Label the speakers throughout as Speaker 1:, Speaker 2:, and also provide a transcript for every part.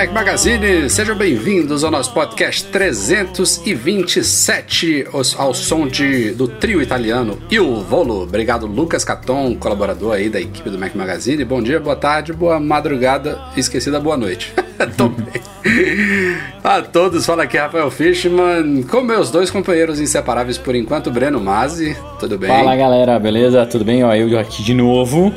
Speaker 1: Mac Magazine, sejam bem-vindos ao nosso podcast 327, ao som de, do trio italiano Il Volo. Obrigado, Lucas Caton, colaborador aí da equipe do Mac Magazine. Bom dia, boa tarde, boa madrugada, esquecida, boa noite. Tô bem. A todos, fala aqui Rafael Fishman, com meus dois companheiros inseparáveis por enquanto, Breno Mazzi, tudo bem?
Speaker 2: Fala galera, beleza? Tudo bem? Ó, eu aqui de novo.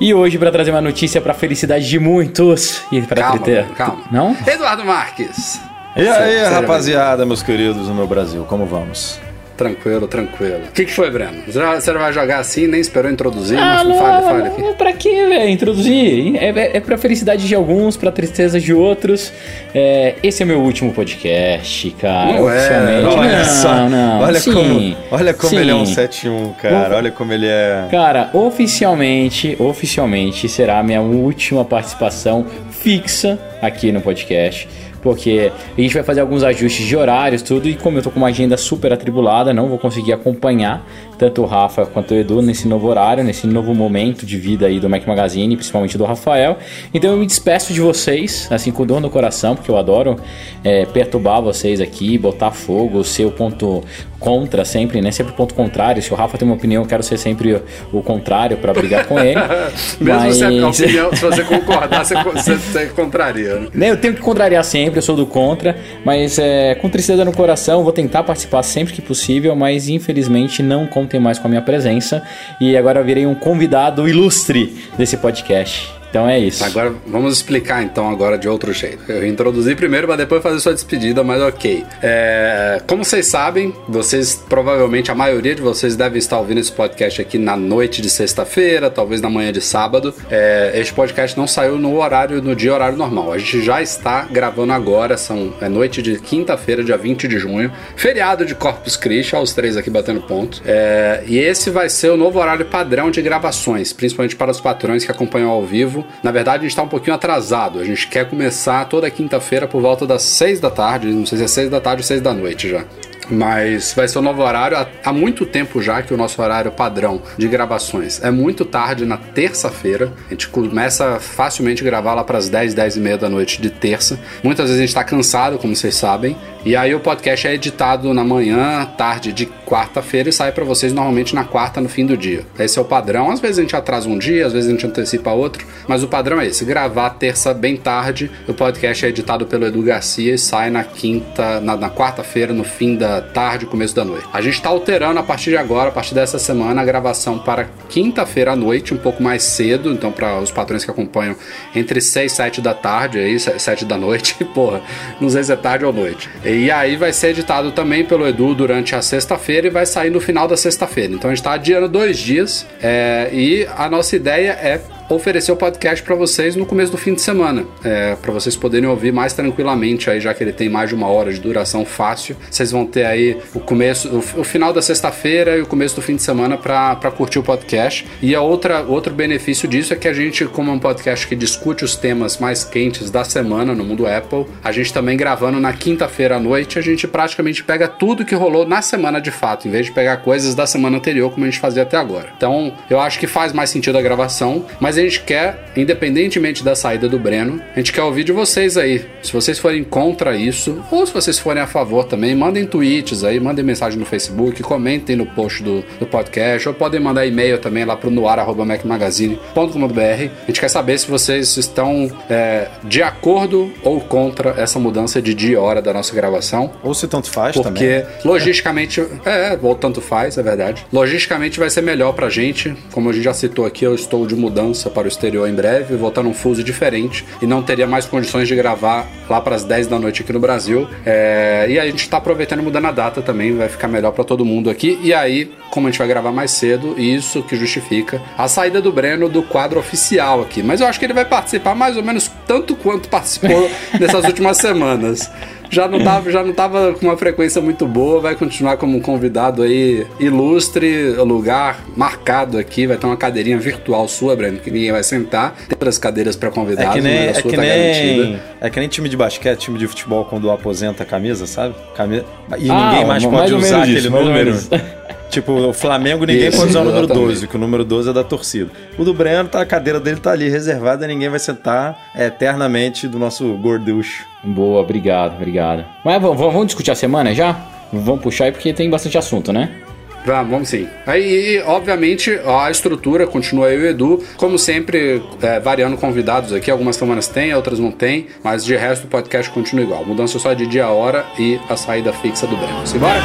Speaker 2: E hoje para trazer uma notícia para felicidade de muitos e para
Speaker 1: Calma,
Speaker 2: ter.
Speaker 1: calma.
Speaker 2: Não?
Speaker 1: Eduardo Marques.
Speaker 3: E aí,
Speaker 1: Seja
Speaker 3: rapaziada, meus queridos do meu Brasil, como vamos?
Speaker 1: Tranquilo, tranquilo. O que, que foi, Breno? Você já- Você vai jogar assim, nem esperou introduzir?
Speaker 2: Ah, não,
Speaker 1: fale, fale aqui.
Speaker 2: não, pra que, velho? Introduzir? É, é, é pra felicidade de alguns, pra tristeza de outros. É, esse é meu último podcast, cara.
Speaker 1: Não é,
Speaker 2: oficialmente.
Speaker 3: Olha
Speaker 2: não,
Speaker 3: só,
Speaker 2: não.
Speaker 3: olha
Speaker 2: Sim,
Speaker 3: como, olha como ele é um
Speaker 2: sim.
Speaker 3: 7-1, cara. Olha como ele é.
Speaker 2: Cara, oficialmente, oficialmente será a minha última participação fixa aqui no podcast. Porque a gente vai fazer alguns ajustes de horários, tudo, e como eu tô com uma agenda super atribulada, não vou conseguir acompanhar tanto o Rafa quanto o Edu nesse novo horário, nesse novo momento de vida aí do Mac Magazine, principalmente do Rafael. Então eu me despeço de vocês, assim, com dor no coração, porque eu adoro é, perturbar vocês aqui, botar fogo, ser o ponto contra sempre, né? Sempre o ponto contrário. Se o Rafa tem uma opinião, eu quero ser sempre o, o contrário pra brigar com ele.
Speaker 1: Mesmo
Speaker 2: Mas-
Speaker 1: se, a opinião, se você concordar, você, você, você contraria. Né?
Speaker 2: Né, Eu tenho que contrariar sempre, eu sou do contra, mas é, com tristeza no coração, vou tentar participar sempre que possível, mas infelizmente não contem mais com a minha presença. E agora virei um convidado ilustre desse podcast. Então é isso.
Speaker 1: Agora vamos explicar então agora de outro jeito. Eu introduzi primeiro para depois fazer sua despedida, mas ok. É, como vocês sabem, vocês provavelmente a maioria de vocês deve estar ouvindo esse podcast aqui na noite de sexta-feira, talvez na manhã de sábado. É, este podcast não saiu no horário, no dia horário normal. A gente já está gravando agora, são é noite de quinta-feira, dia 20 de junho, feriado de Corpus Christi, aos três aqui batendo ponto. É, e esse vai ser o novo horário padrão de gravações, principalmente para os patrões que acompanham ao vivo. Na verdade, a gente está um pouquinho atrasado. A gente quer começar toda quinta-feira por volta das 6 da tarde. Não sei se é 6 da tarde ou 6 da noite já. Mas vai ser o novo horário há, há muito tempo já que o nosso horário padrão de gravações é muito tarde na terça-feira. A gente começa facilmente a gravar lá para as 10, 10 e meia da noite de terça. Muitas vezes a gente está cansado, como vocês sabem. E aí o podcast é editado na manhã, tarde de quarta-feira e sai para vocês normalmente na quarta, no fim do dia. Esse é o padrão. Às vezes a gente atrasa um dia, às vezes a gente antecipa outro, mas o padrão é esse: gravar terça bem tarde. O podcast é editado pelo Edu Garcia e sai na quinta, na, na quarta-feira, no fim da tarde, começo da noite. A gente está alterando a partir de agora, a partir dessa semana, a gravação para quinta-feira à noite, um pouco mais cedo. Então, para os patrões que acompanham, entre 6 e 7 da tarde, aí, 7 da noite, porra, não sei se é tarde ou noite. E aí vai ser editado também pelo Edu durante a sexta-feira e vai sair no final da sexta-feira. Então a gente está adiando dois dias é, e a nossa ideia é oferecer o podcast para vocês no começo do fim de semana, é, para vocês poderem ouvir mais tranquilamente aí, já que ele tem mais de uma hora de duração fácil. Vocês vão ter aí o começo, o, o final da sexta-feira e o começo do fim de semana para curtir o podcast. E a outra outro benefício disso é que a gente, como é um podcast que discute os temas mais quentes da semana no mundo Apple, a gente também gravando na quinta-feira à noite, a gente praticamente pega tudo que rolou na semana de fato, em vez de pegar coisas da semana anterior como a gente fazia até agora. Então, eu acho que faz mais sentido a gravação, mas a gente quer, independentemente da saída do Breno, a gente quer ouvir de vocês aí. Se vocês forem contra isso, ou se vocês forem a favor também, mandem tweets aí, mandem mensagem no Facebook, comentem no post do, do podcast, ou podem mandar e-mail também lá pro noar.macmagazine.com.br. A gente quer saber se vocês estão é, de acordo ou contra essa mudança de dia e hora da nossa gravação.
Speaker 3: Ou se tanto faz também.
Speaker 1: Porque logisticamente, é, ou tanto faz, é verdade. Logisticamente vai ser melhor pra gente. Como a gente já citou aqui, eu estou de mudança mudança para o exterior em breve, voltar num fuso diferente e não teria mais condições de gravar lá para as 10 da noite aqui no Brasil. É, e a gente está aproveitando e mudando a data também, vai ficar melhor para todo mundo aqui. E aí, como a gente vai gravar mais cedo, isso que justifica a saída do Breno do quadro oficial aqui. Mas eu acho que ele vai participar mais ou menos tanto quanto participou nessas últimas semanas já não tava, já não tava com uma frequência muito boa, vai continuar como um convidado aí ilustre, lugar marcado aqui, vai ter uma cadeirinha virtual sua, Breno, que ninguém vai sentar. Tem outras cadeiras para convidados,
Speaker 3: é que nem,
Speaker 1: mas a
Speaker 3: é
Speaker 1: sua
Speaker 3: que
Speaker 1: tá
Speaker 3: nem,
Speaker 1: garantida.
Speaker 3: É que nem time de basquete, time de futebol quando aposenta a camisa, sabe? Camisa, e
Speaker 2: Ah,
Speaker 3: ninguém mais
Speaker 2: mais
Speaker 3: pode
Speaker 2: ou
Speaker 3: usar aquele
Speaker 2: isso, mais
Speaker 3: número. Tipo, o Flamengo ninguém
Speaker 1: Isso,
Speaker 3: pode usar o número
Speaker 1: exatamente.
Speaker 3: 12, que o número 12 é da torcida. O do Breno, tá, a cadeira dele tá ali reservada, ninguém vai sentar eternamente do nosso gorducho.
Speaker 2: Boa, obrigado, obrigado. Mas vamos, vamos discutir a semana já? Vamos puxar aí porque tem bastante assunto, né?
Speaker 1: Vamos, vamos sim. Aí, e, obviamente, a estrutura continua eu e o Edu, como sempre, é, variando convidados aqui. Algumas semanas tem, outras não tem, mas de resto o podcast continua igual. Mudança só de dia a hora e a saída fixa do Breno. Simbora?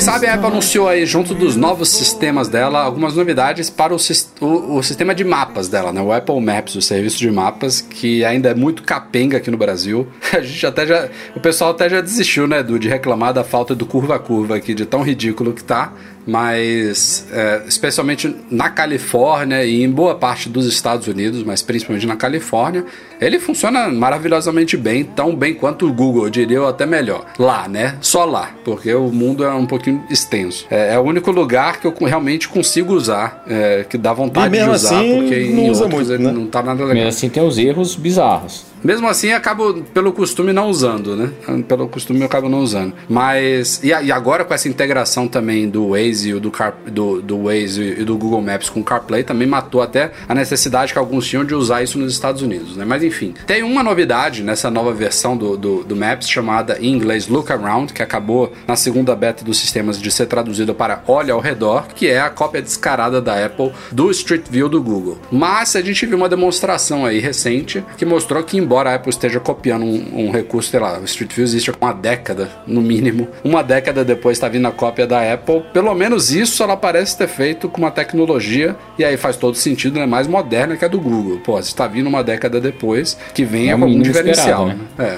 Speaker 1: Vocês sabem, a Apple anunciou aí, junto dos novos sistemas dela, algumas novidades para o, o- o sistema de mapas dela, né? O Apple Maps, o serviço de mapas, que ainda é muito capenga aqui no Brasil. A gente até já. O pessoal até já desistiu, né, Edu, de reclamar da falta do curva-curva aqui, de tão ridículo que tá. Mas, é, especialmente na Califórnia e em boa parte dos Estados Unidos, mas principalmente na Califórnia, ele funciona maravilhosamente bem, tão bem quanto o Google, eu diria, ou até melhor. Lá, né? Só lá, porque o mundo é um pouquinho extenso. É, é o único lugar que eu realmente consigo usar, é, que dá vontade
Speaker 3: E mesmo
Speaker 1: de usar,
Speaker 3: assim,
Speaker 1: porque
Speaker 3: não
Speaker 1: em
Speaker 3: usa
Speaker 1: outros
Speaker 3: muito,
Speaker 1: ele
Speaker 3: né?
Speaker 1: não tá nada legal.
Speaker 2: Mesmo assim tem os erros bizarros.
Speaker 1: Mesmo assim, acabo pelo costume não usando, né? Pelo costume eu acabo não usando. Mas e, e agora com essa integração também do Waze do, Car, do, do Waze e do Google Maps com o CarPlay também matou até a necessidade que alguns tinham de usar isso nos Estados Unidos, né? Mas enfim, tem uma novidade nessa nova versão do, do, do Maps chamada em inglês Look Around, que acabou na segunda beta dos sistemas de ser traduzida para Olha ao redor, que é a cópia descarada da Apple do Street View do Google. Mas a gente viu uma demonstração aí recente que mostrou que embora a Apple esteja copiando um, um recurso, sei lá, o Street View existe há uma década, no mínimo, uma década depois está vindo a cópia da Apple, pelo menos isso ela parece ter feito com uma tecnologia, e aí faz todo sentido, né, mais moderna que a do Google. Pô, se está vindo uma década depois, que venha
Speaker 2: É
Speaker 1: algum
Speaker 2: mínimo
Speaker 1: diferencial. né?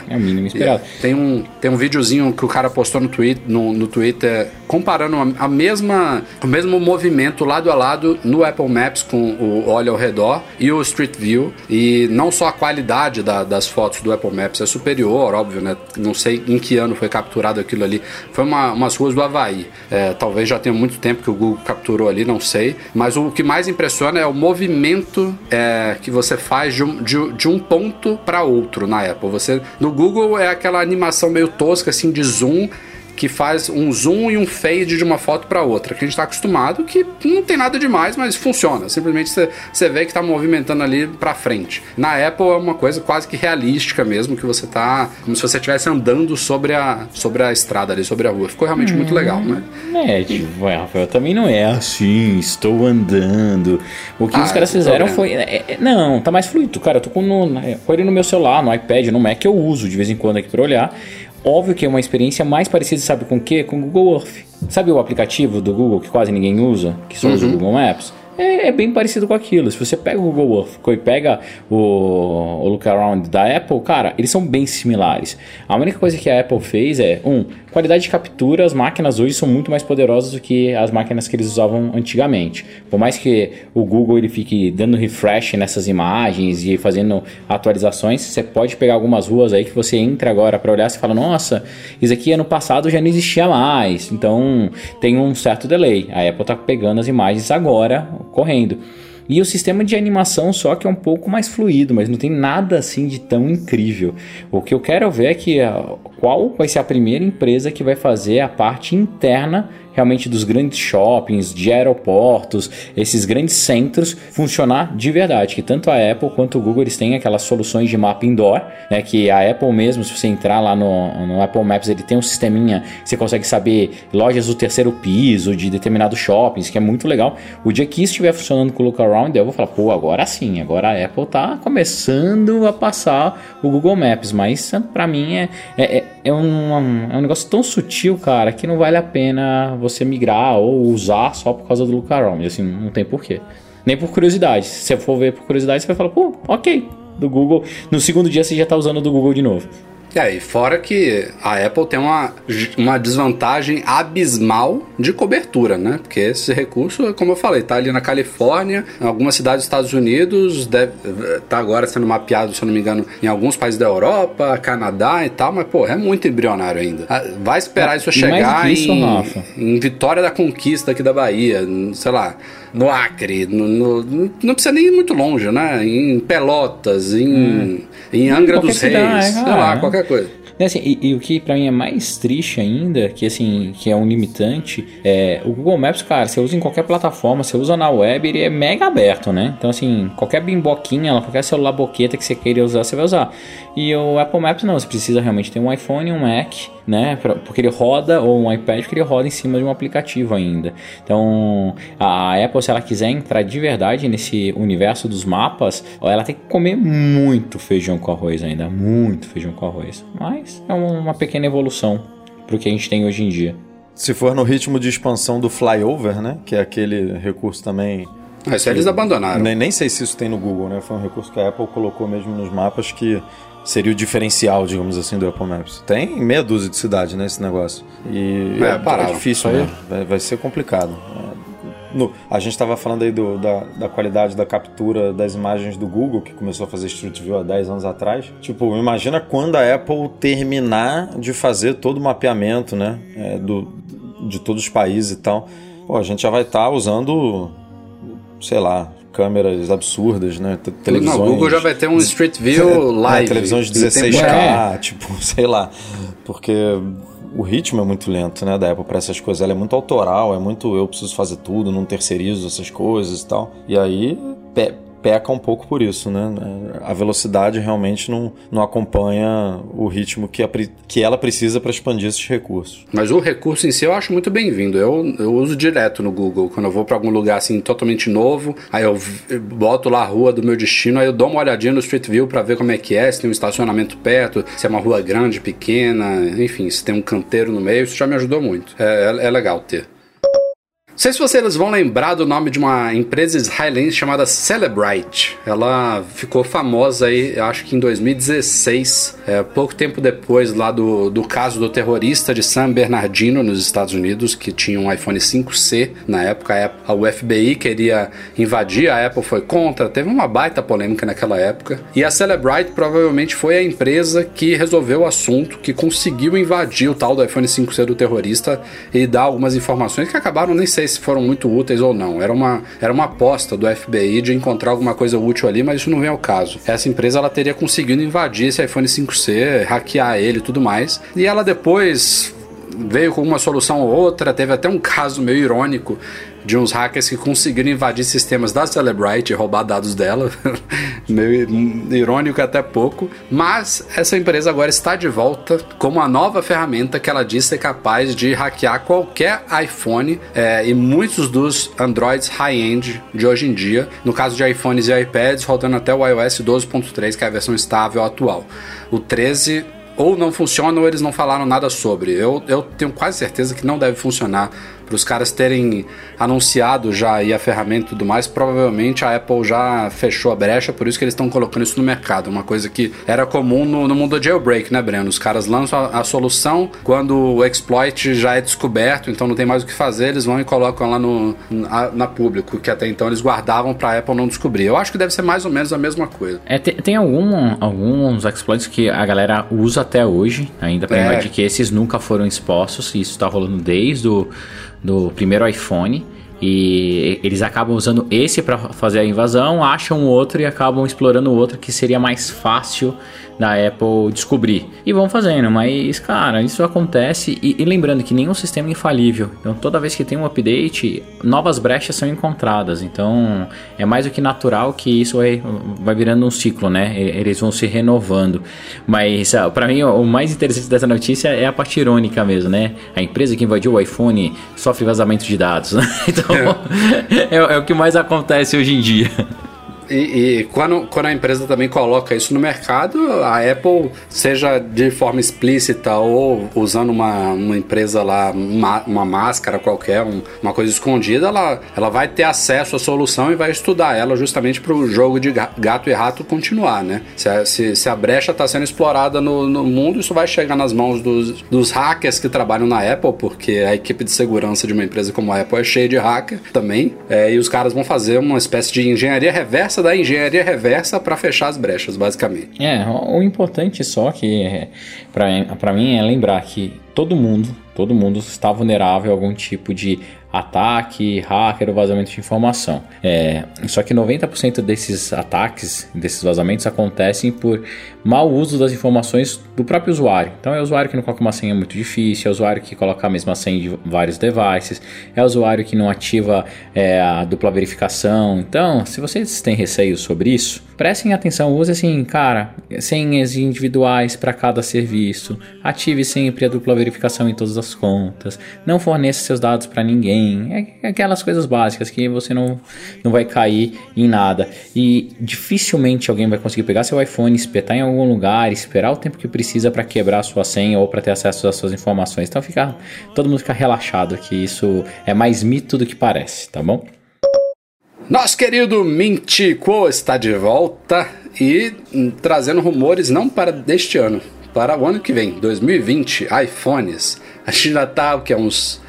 Speaker 2: É o mínimo esperado.
Speaker 1: E Tem um, tem um videozinho que o cara postou no, tweet, no, no Twitter comparando a, a mesma, o mesmo movimento lado a lado no Apple Maps com o Olha ao Redor e o Street View. E não só a qualidade da- das fotos do Apple Maps é superior, óbvio, né? Não sei em que ano foi capturado aquilo ali. Foi uma, umas ruas do Havaí. É, talvez já tenha muito tempo que o Google capturou ali, não sei. Mas o que mais impressiona é o movimento é, que você faz de um, de, de um ponto para outro na Apple. Você no Google é aquela animação meio tosca assim de zoom que faz um zoom e um fade de uma foto para outra, que a gente está acostumado, que não tem nada demais, mas funciona. Simplesmente você- você vê que está movimentando ali para frente. Na Apple é uma coisa quase que realística mesmo, que você tá como se você estivesse andando sobre a, sobre a estrada ali, sobre a rua. Ficou realmente muito legal, né?
Speaker 2: É, tipo, é, Rafael, também não é assim, estou andando. O que
Speaker 1: Ah,
Speaker 2: os caras fizeram foi. é, é, não, tá mais fluido, cara. Eu tô com, no, com ele no meu celular, no iPad, no Mac, eu uso de vez em quando aqui pra olhar. Óbvio que é uma experiência mais parecida, sabe com o quê? Com o Google Earth. Sabe o aplicativo do Google que quase ninguém usa? Que só usa o Google Maps? É, é bem parecido com aquilo. Se você pega o Google Earth e pega o, o Look Around da Apple, cara, eles são bem similares. A única coisa que a Apple fez é, um, qualidade de captura, as máquinas hoje são muito mais poderosas do que as máquinas que eles usavam antigamente. Por mais que o Google ele fique dando refresh nessas imagens e fazendo atualizações, você pode pegar algumas ruas aí que você entra agora para olhar e fala, nossa, isso aqui ano passado já não existia mais. Então tem um certo delay. A Apple está pegando as imagens agora, correndo. E o sistema de animação só que é um pouco mais fluido, mas não tem nada assim de tão incrível. O que eu quero ver é que ah, qual vai ser a primeira empresa que vai fazer a parte interna realmente dos grandes shoppings, de aeroportos, esses grandes centros funcionar de verdade. Que tanto a Apple quanto o Google eles têm aquelas soluções de mapa indoor, né? Que a Apple mesmo, se você entrar lá no, no Apple Maps, ele tem um sisteminha você consegue saber lojas do terceiro piso de determinados shoppings, que é muito legal. O dia que isso estiver funcionando com o Look Around, eu vou falar, pô, agora sim, agora a Apple tá começando a passar o Google Maps, mas para mim é, é, é, um, é um negócio tão sutil, cara, que não vale a pena você migrar ou usar só por causa do Around. Assim, não tem porquê. Nem por curiosidade. Se você for ver por curiosidade, você vai falar, pô, ok, do Google. No segundo dia você já está usando do Google de novo.
Speaker 1: É, e fora que a Apple tem uma, uma desvantagem abismal de cobertura, né? Porque esse recurso, como eu falei, tá ali na Califórnia, em algumas cidades dos Estados Unidos, deve, tá agora sendo mapeado, se eu não me engano, em alguns países da Europa, Canadá e tal, mas, pô, é muito embrionário ainda. Ah, vai esperar isso chegar isso, em, em Vitória da Conquista aqui da Bahia, sei lá, no Acre, no, no, não precisa nem ir muito longe, né? Em Pelotas, em, hum. em Angra dos cidade, Reis, sei lá, qualquer coisa.
Speaker 2: Assim, e, e, o que para mim é mais triste ainda, que assim, que é um limitante, é o Google Maps, cara, você usa em qualquer plataforma, você usa na web, ele é mega aberto, né? Então assim, qualquer bimboquinha, qualquer celular boqueta que você queira usar, você vai usar. E o Apple Maps não, você precisa realmente ter um iPhone, um Mac, né? Porque ele roda, ou um iPad, porque ele roda em cima de um aplicativo ainda. Então, a Apple, se ela quiser entrar de verdade nesse universo dos mapas, ela tem que comer muito feijão com arroz ainda, muito feijão com arroz. Mas é uma pequena evolução para o que a gente tem hoje em dia.
Speaker 3: Se for no ritmo de expansão do flyover, né? Que é aquele recurso também
Speaker 1: mas eles abandonaram.
Speaker 3: Nem, nem sei se isso tem no Google, né? Foi um recurso que a Apple colocou mesmo nos mapas que seria o diferencial, digamos assim, do Apple Maps. Tem meia dúzia de cidades, né, esse negócio. E é, é, é difícil, né? Vai, vai, ser complicado. É, no, a gente estava falando aí do, da, da, qualidade da captura das imagens do Google, que começou a fazer Street View há 10 anos atrás. Tipo, imagina quando a Apple terminar de fazer todo o mapeamento, né, é, do, de todos os países e tal. Pô, a gente já vai estar tá usando, sei lá, câmeras absurdas, né?
Speaker 1: Televisões. No Google já vai ter um Street View é, live.
Speaker 3: É, televisões de 16K, tipo, sei lá. Porque o ritmo é muito lento, né, da Apple para essas coisas. Ela é muito autoral, é muito eu preciso fazer tudo, não terceirizo essas coisas e tal. E aí peca um pouco por isso, né? A velocidade realmente não, não acompanha o ritmo que, a, que ela precisa para expandir esses recursos.
Speaker 1: Mas o recurso em si eu acho muito bem-vindo. Eu, eu uso direto no Google. Quando eu vou para algum lugar assim totalmente novo, aí eu, boto lá a rua do meu destino, aí eu dou uma olhadinha no Street View para ver como é que é, se tem um estacionamento perto, se é uma rua grande, pequena, enfim, se tem um canteiro no meio, isso já me ajudou muito. é, é, é legal ter sei se vocês vão lembrar do nome de uma empresa israelense chamada Celebrite. Ela ficou famosa aí, acho que em 2016, é, pouco tempo depois lá do, do caso do terrorista de San Bernardino nos Estados Unidos, que tinha um iPhone 5C na época. A FBI queria invadir, a Apple foi contra, teve uma baita polêmica naquela época. E a Celebrite provavelmente foi a empresa que resolveu o assunto, que conseguiu invadir o tal do iPhone 5C do terrorista e dar algumas informações que acabaram nem sei se foram muito úteis ou não. Era uma, era uma aposta do FBI de encontrar alguma coisa útil ali, mas isso não vem ao caso. Essa empresa ela teria conseguido invadir esse iPhone 5C, hackear ele e tudo mais. E ela depois veio com uma solução ou outra, teve até um caso meio irônico de uns hackers que conseguiram invadir sistemas da Celebrite e roubar dados dela. Meio irônico até pouco. Mas essa empresa agora está de volta com uma nova ferramenta que ela diz ser capaz de hackear qualquer iPhone é, e muitos dos Androids high-end de hoje em dia. No caso de iPhones e iPads, rodando até o iOS 12.3, que é a versão estável atual. O 13 ou não funciona ou eles não falaram nada sobre. Eu, eu tenho quase certeza que não deve funcionar para os caras terem anunciado já aí a ferramenta e tudo mais, provavelmente a Apple já fechou a brecha, por isso que eles estão colocando isso no mercado. Uma coisa que era comum no, no mundo do jailbreak, né, Breno? Os caras lançam a, a, solução quando o exploit já é descoberto, então não tem mais o que fazer, eles vão e colocam lá no, na, na público, que até então eles guardavam para a Apple não descobrir. Eu acho que deve ser mais ou menos a mesma coisa.
Speaker 2: É, tem, tem algum, alguns exploits que a galera usa até hoje, ainda para é. que esses nunca foram expostos, e isso está rolando desde o do primeiro iPhone. E eles acabam usando esse para fazer a invasão, acham outro e acabam explorando o outro que seria mais fácil da Apple descobrir. E vão fazendo, mas cara, isso acontece. E, e, lembrando que nenhum sistema é infalível. Então toda vez que tem um update, novas brechas são encontradas. Então é mais do que natural que isso vai, vai virando um ciclo, né? Eles vão se renovando. Mas ah, para mim o mais interessante dessa notícia é a parte irônica mesmo, né? A empresa que invadiu o iPhone sofre vazamento de dados. então é. é, é o que mais acontece hoje em dia.
Speaker 1: E, e, quando, quando a empresa também coloca isso no mercado, a Apple, seja de forma explícita ou usando uma, uma empresa lá, uma, uma máscara qualquer, um, uma coisa escondida, ela, ela vai ter acesso à solução e vai estudar ela justamente para o jogo de gato e rato continuar, né? Se a, se, se a brecha está sendo explorada no, no mundo, isso vai chegar nas mãos dos, dos hackers que trabalham na Apple, porque a equipe de segurança de uma empresa como a Apple é cheia de hacker também, é, e os caras vão fazer uma espécie de engenharia reversa da engenharia reversa para fechar as brechas, basicamente.
Speaker 2: É, o importante só que é, para mim é lembrar que todo mundo, todo mundo está vulnerável a algum tipo de ataque, hacker ou vazamento de informação. É, só que 90% desses ataques, desses vazamentos acontecem por mau uso das informações do próprio usuário. Então é o usuário que não coloca uma senha muito difícil, é o usuário que coloca a mesma senha de vários devices, é o usuário que não ativa é, a dupla verificação. Então, se vocês têm receio sobre isso, prestem atenção, use assim, cara, senhas individuais para cada serviço, ative sempre a dupla verificação em todas as contas, não forneça seus dados para ninguém, é aquelas coisas básicas que você não, não vai cair em nada. E dificilmente alguém vai conseguir pegar seu iPhone, espetar em algum lugar, esperar o tempo que precisa para quebrar sua senha ou para ter acesso às suas informações. Então fica, todo mundo fica relaxado que isso é mais mito do que parece, tá bom?
Speaker 1: Nosso querido Mintico está de volta e trazendo rumores não para deste ano, para o ano que vem, 2020, iPhones. A gente já tá, o que, uns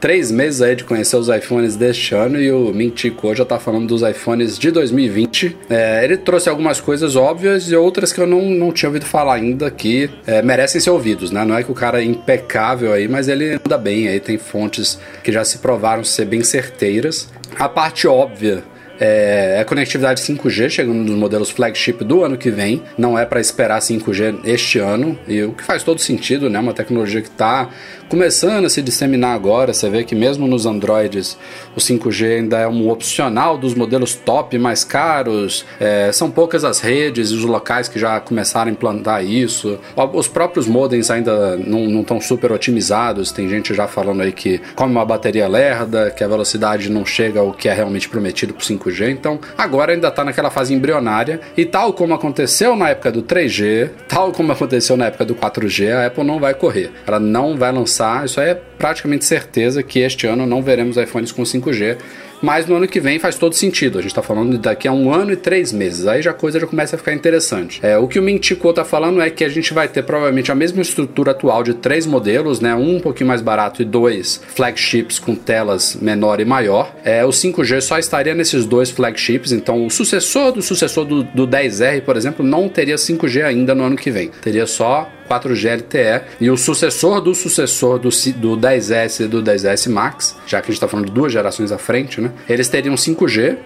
Speaker 1: três meses aí de conhecer os iPhones deste ano e o Mintico já tá falando dos iPhones de 2020. É, ele trouxe algumas coisas óbvias e outras que eu não, não tinha ouvido falar ainda que é, merecem ser ouvidos, né? Não é que o cara é impecável aí, mas ele anda bem aí, tem fontes que já se provaram ser bem certeiras. A parte óbvia é, é conectividade 5G chegando nos modelos flagship do ano que vem. Não é para esperar 5G este ano, e o que faz todo sentido, né? Uma tecnologia que está começando a se disseminar agora. Você vê que mesmo nos Androids o 5G ainda é um opcional dos modelos top mais caros. É, são poucas as redes e os locais que já começaram a implantar isso. Os próprios modems ainda não estão super otimizados. Tem gente já falando aí que come uma bateria lerda, que a velocidade não chega ao que é realmente prometido para 5G. Então agora ainda está naquela fase embrionária. E tal como aconteceu na época do 3G, tal como aconteceu na época do 4G, a Apple não vai correr. Ela não vai lançar lançar, isso é praticamente certeza que este ano não veremos iPhones com 5G mas no ano que vem faz todo sentido. A gente está falando daqui a um ano e três meses. Aí já a coisa já começa a ficar interessante. É, o que o Mintico está falando é que a gente vai ter provavelmente a mesma estrutura atual de três modelos, né? Um um pouquinho mais barato e dois flagships com telas menor e maior. É, o 5G só estaria nesses dois flagships, então o sucessor do sucessor do, do 10R, por exemplo, não teria 5G ainda no ano que vem. Teria só 4G LTE e o sucessor do sucessor do, do 10S e do 10S Max, já que a gente está falando de duas gerações à frente, né? Eles teriam 5G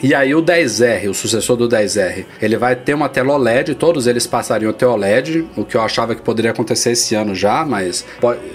Speaker 1: e aí o 10R, o sucessor do 10R, ele vai ter uma tela OLED, todos eles passariam a ter OLED, o que eu achava que poderia acontecer esse ano já, mas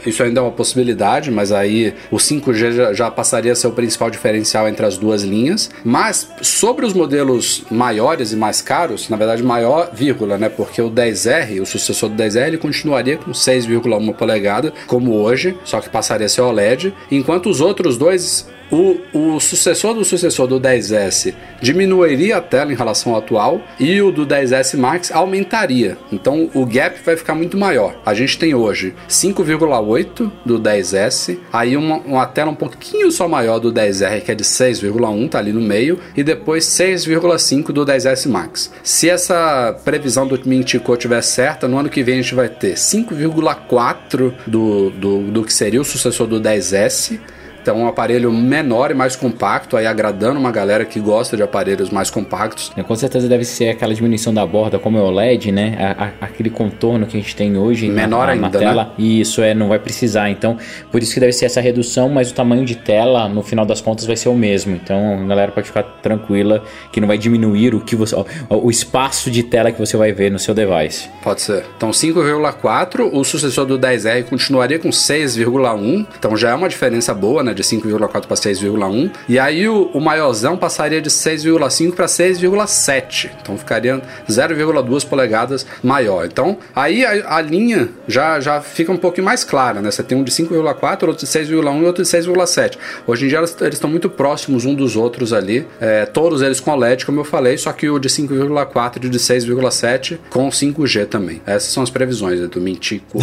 Speaker 1: isso ainda é uma possibilidade, mas aí o 5G já, já passaria a ser o principal diferencial entre as duas linhas. Mas sobre os modelos maiores e mais caros, na verdade maior, vírgula, né? Porque o 10R, o sucessor do 10R, ele continuaria com 6,1 polegada, como hoje, só que passaria a ser OLED, enquanto os outros dois o, o sucessor do sucessor do 10S diminuiria a tela em relação ao atual e o do 10S Max aumentaria. Então o gap vai ficar muito maior. A gente tem hoje 5,8 do 10S, aí uma, uma tela um pouquinho só maior do 10R que é de 6,1, tá ali no meio, e depois 6,5 do 10S Max. Se essa previsão do Mintico tiver certa, no ano que vem a gente vai ter 5,4 do, do, do que seria o sucessor do 10S Então um aparelho menor e mais compacto, aí agradando uma galera que gosta de aparelhos mais compactos.
Speaker 2: É, com certeza deve ser aquela diminuição da borda, como é o LED, né? A, a, aquele contorno que a gente tem hoje
Speaker 1: menor na, ainda, na
Speaker 2: tela.
Speaker 1: Né?
Speaker 2: E isso é, não vai precisar. Então, por isso que deve ser essa redução, mas o tamanho de tela, no final das contas, vai ser o mesmo. Então, a galera pode ficar tranquila que não vai diminuir o que você. O espaço de tela que você vai ver no seu device.
Speaker 1: Pode ser. Então 5,4, o sucessor do 10R continuaria com 6,1, então já é uma diferença boa, né, de 5,4 para 6,1. E aí o, o maiorzão passaria de 6,5 para 6,7, então ficaria 0,2 polegadas maior. Então aí a, a, linha já, já fica um pouquinho mais clara, né? Você tem um de 5,4, outro de 6,1 e outro de 6,7. Hoje em dia eles, estão muito próximos um dos outros ali, é, todos eles com LED, como eu falei, só que o de 5,4 e o de 6,7 com 5G também. Essas são as previsões né, do Mintico.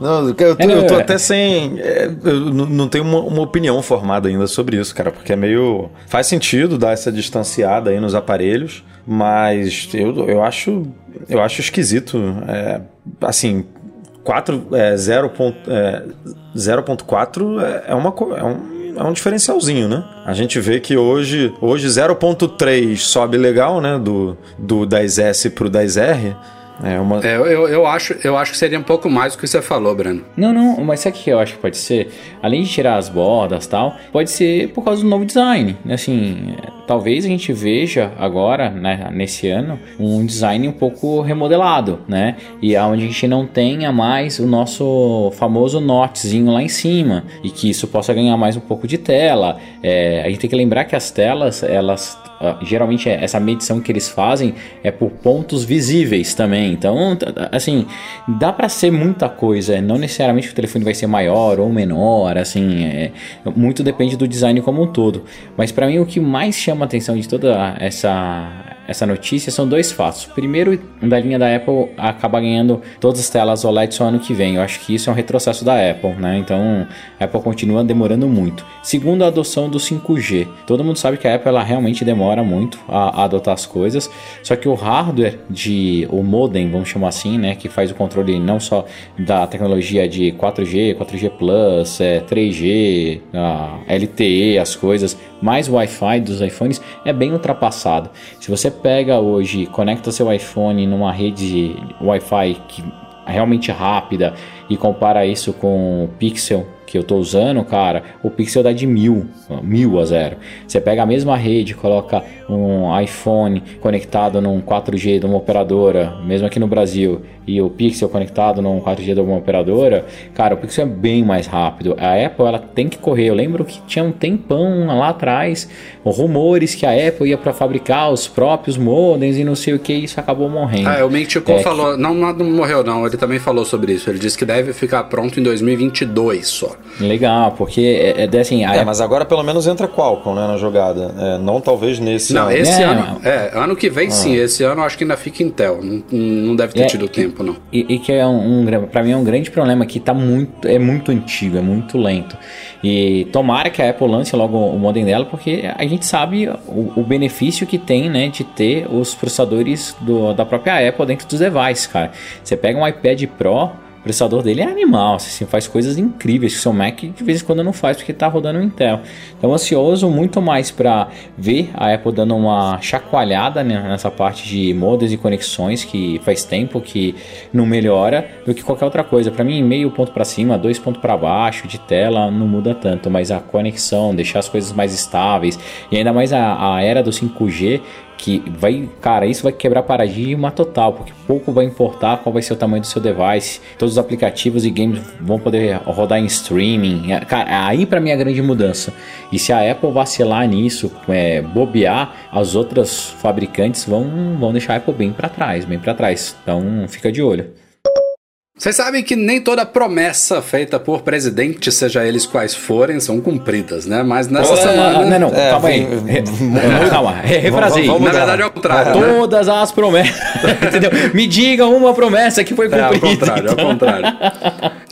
Speaker 3: não, eu, tô, eu tô é. até sem. É, eu não tenho uma, uma, opinião formada ainda sobre isso, cara, porque é meio. Faz sentido dar essa distanciada aí nos aparelhos, mas eu, eu acho. Eu acho esquisito. É, assim, 4, é, 0.4 é, 0.4 é, é, uma, é um é um diferencialzinho, né? A gente vê que hoje, hoje 0.3 sobe legal, né? Do, do 10S pro 10R.
Speaker 1: É uma... É, eu, eu, acho, eu acho que seria um pouco mais do que você falou, Breno.
Speaker 2: Não, não, mas sabe o que eu acho que pode ser? Além de tirar as bordas tal, pode ser por causa do novo design. Assim, talvez a gente veja agora, né, nesse ano, um design um pouco remodelado, né? E aonde a gente não tenha mais o nosso famoso notezinho lá em cima e que isso possa ganhar mais um pouco de tela. É, a gente tem que lembrar que as telas, elas Uh, geralmente é, essa medição que eles fazem é por pontos visíveis também. Então, assim, dá para ser muita coisa. Não necessariamente o telefone vai ser maior ou menor, assim, é, muito depende do design como um todo. Mas para mim o que mais chama a atenção de toda essa essa notícia são dois fatos. Primeiro, da linha da Apple acaba ganhando todas as telas OLED só ano que vem. Eu acho que isso é um retrocesso da Apple, né? Então, a Apple continua demorando muito. Segundo, a adoção do 5G. Todo mundo sabe que a Apple ela realmente demora muito a, a adotar as coisas, só que o hardware de o modem, vamos chamar assim, né, que faz o controle não só da tecnologia de 4G, 4G Plus, é, 3G, LTE, as coisas, mais Wi-Fi dos iPhones é bem ultrapassado. Se você pega hoje, conecta seu iPhone numa rede Wi-Fi que é realmente rápida e compara isso com o Pixel que eu estou usando, cara, o Pixel dá de mil, mil a zero. Você pega a mesma rede, coloca um iPhone conectado num 4G de uma operadora, mesmo aqui no Brasil, e o Pixel conectado num 4G de uma operadora, cara, o Pixel é bem mais rápido. A Apple ela tem que correr. Eu lembro que tinha um tempão lá atrás, rumores que a Apple ia para fabricar os próprios modems e não sei o que, isso acabou morrendo.
Speaker 1: Ah, o Mentico é, falou, que... não, não morreu não, ele também falou sobre isso. Ele disse que deve ficar pronto em 2022 só.
Speaker 2: Legal, porque é, é assim.
Speaker 3: É, mas agora pelo menos entra Qualcomm né, na jogada. É, não talvez nesse
Speaker 1: não, ano. esse é, ano. É, ano que vem ah. sim. Esse ano acho que ainda fica Intel. Não, não deve ter é, tido tempo, não.
Speaker 2: E, e, que é um, um para mim é um grande problema que tá muito, é muito antigo, é muito lento. E tomara que a Apple lance logo o modem dela, porque a gente sabe o, o benefício que tem, né, de ter os processadores do, da própria Apple dentro dos devices, cara. Você pega um iPad Pro o processador dele é animal, assim, faz coisas incríveis que o seu Mac de vez em quando não faz porque está rodando o Intel. Então ansioso muito mais para ver a Apple dando uma chacoalhada né, nessa parte de modos e conexões que faz tempo que não melhora do que qualquer outra coisa. Para mim meio ponto para cima, dois pontos para baixo de tela não muda tanto, mas a conexão, deixar as coisas mais estáveis e ainda mais a, a era do 5G que vai, cara, isso vai quebrar paradigma total, porque pouco vai importar qual vai ser o tamanho do seu device, todos os aplicativos e games vão poder rodar em streaming, é, cara, aí para mim é a grande mudança. E se a Apple vacilar nisso, é, bobear, as outras fabricantes vão, vão deixar a Apple bem para trás, bem para trás. Então fica de olho.
Speaker 1: Vocês sabem que nem toda promessa feita por presidente, seja eles quais forem, são cumpridas, né? Mas nessa semana.
Speaker 2: Não, não, é, calma aí. calma, refrazei.
Speaker 1: Na verdade é o contrário.
Speaker 2: Né? Todas né? as promessas. entendeu? Me diga uma promessa que foi cumprida. É, ao
Speaker 1: contrário, então. ao contrário.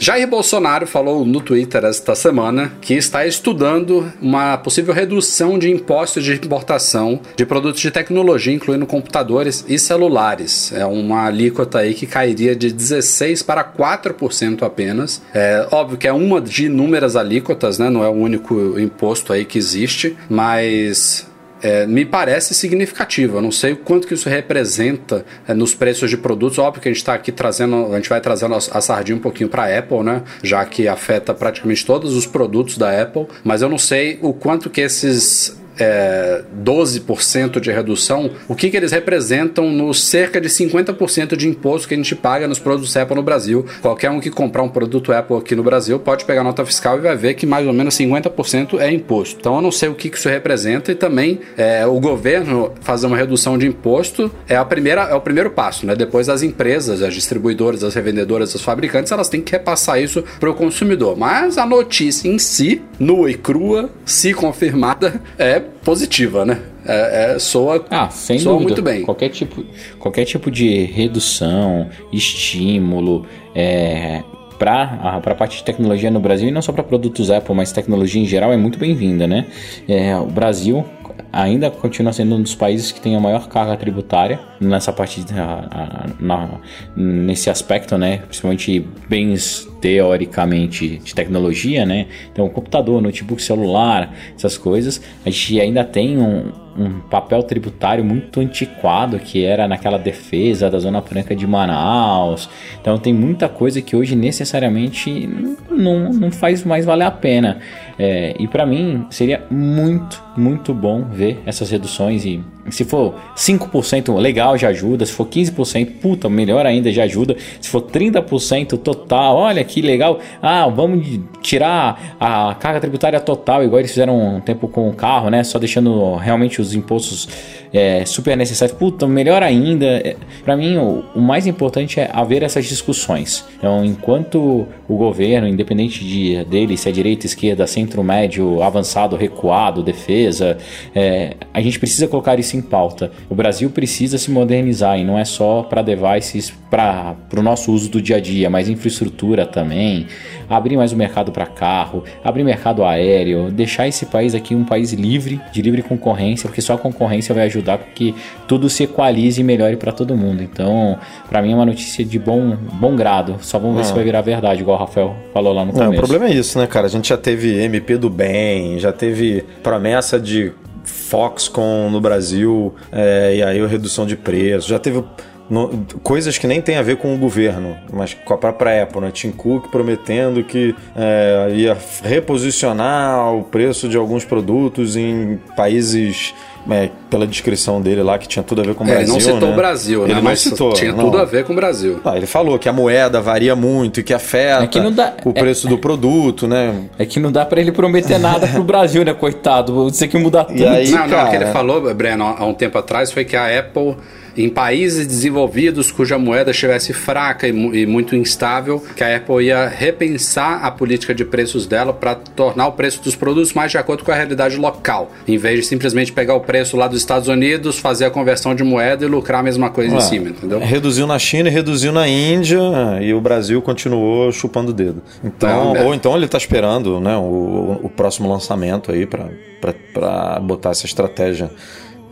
Speaker 1: Jair Bolsonaro falou no Twitter esta semana que está estudando uma possível redução de impostos de importação de produtos de tecnologia, incluindo computadores e celulares. É uma alíquota aí que cairia de 16 para 4% apenas. É óbvio que é uma de inúmeras alíquotas, né? Não é o único imposto aí que existe, mas é, me parece significativa. Não sei o quanto que isso representa é, nos preços de produtos. Óbvio que a gente está aqui trazendo, a gente vai trazendo a, a sardinha um pouquinho para a Apple, né? Já que afeta praticamente todos os produtos da Apple. Mas eu não sei o quanto que esses é, 12% de redução, o que, que eles representam nos cerca de 50% de imposto que a gente paga nos produtos Apple no Brasil. Qualquer um que comprar um produto Apple aqui no Brasil pode pegar nota fiscal e vai ver que mais ou menos 50% é imposto. Então eu não sei o que, que isso representa e também é, o governo fazer uma redução de imposto é, a primeira, é o primeiro passo, né? Depois as empresas, as distribuidoras, as revendedoras, os fabricantes, elas têm que repassar isso para o consumidor. Mas a notícia em si, nua e crua, se confirmada, é positiva, né? É, é, soa,
Speaker 2: ah, sem
Speaker 1: soa
Speaker 2: dúvida.
Speaker 1: muito bem.
Speaker 2: Qualquer tipo, qualquer tipo de redução, estímulo, é, para a parte de tecnologia no Brasil, e não só para produtos Apple, mas tecnologia em geral, é muito bem-vinda, né? É, o Brasil ainda continua sendo um dos países que tem a maior carga tributária nessa parte a, a, na, nesse aspecto, né? Principalmente bens teoricamente de tecnologia, né? Então, computador, notebook, celular, essas coisas, a gente ainda tem um, um papel tributário muito antiquado que era naquela defesa da Zona Franca de Manaus. Então, tem muita coisa que hoje necessariamente não, não faz mais valer a pena. É, e para mim seria muito, muito bom ver essas reduções e se for 5% legal já ajuda, se for 15%, puta, melhor ainda já ajuda. Se for 30% total, olha que legal. Ah, vamos tirar a carga tributária total, igual eles fizeram um tempo com o carro, né? Só deixando realmente os impostos é, super necessários. Puta, melhor ainda. É, para mim, o, o, mais importante é haver essas discussões. Então, enquanto o governo, independente de, dele, se é direita, esquerda, centro, médio, avançado, recuado, defesa, é, a gente precisa colocar isso em pauta. O Brasil precisa se modernizar e não é só para devices para o nosso uso do dia a dia, mas infraestrutura também, abrir mais o mercado para carro, abrir mercado aéreo, deixar esse país aqui um país livre, de livre concorrência, porque só a concorrência vai ajudar que tudo se equalize e melhore para todo mundo. Então, para mim é uma notícia de bom, bom grado. Só vamos ver se vai virar verdade, igual o Rafael falou lá no começo.
Speaker 3: Não, o problema é isso, né, cara? A gente já teve MP do bem, já teve promessa de Foxconn no Brasil, é, e aí a redução de preço. Já teve no, coisas que nem tem a ver com o governo, mas com a própria Apple, né? Tim Cook prometendo que é, ia reposicionar o preço de alguns produtos em países é, pela descrição dele lá, que tinha tudo a ver com o
Speaker 1: é,
Speaker 3: Brasil.
Speaker 1: Ele não citou
Speaker 3: né?
Speaker 1: o Brasil,
Speaker 3: ele
Speaker 1: né?
Speaker 3: Não citou,
Speaker 1: tinha
Speaker 3: não.
Speaker 1: tudo a ver com o Brasil.
Speaker 3: Ah, ele falou que a moeda varia muito e que afeta
Speaker 2: é que dá,
Speaker 3: o preço
Speaker 2: é,
Speaker 3: do produto, né?
Speaker 2: É que não dá para ele prometer nada pro Brasil, né, coitado? Isso aqui mudar tudo.
Speaker 1: Aí, não, não, o que ele falou, Breno, há um tempo atrás foi que a Apple em países desenvolvidos cuja moeda estivesse fraca e, e, muito instável, que a Apple ia repensar a política de preços dela para tornar o preço dos produtos mais de acordo com a realidade local, em vez de simplesmente pegar o preço lá dos Estados Unidos, fazer a conversão de moeda e lucrar a mesma coisa Ué, em cima, entendeu?
Speaker 3: Reduziu na China e reduziu na Índia e o Brasil continuou chupando o dedo. Então, é. ou então ele está esperando né, o, o próximo lançamento aí para botar essa estratégia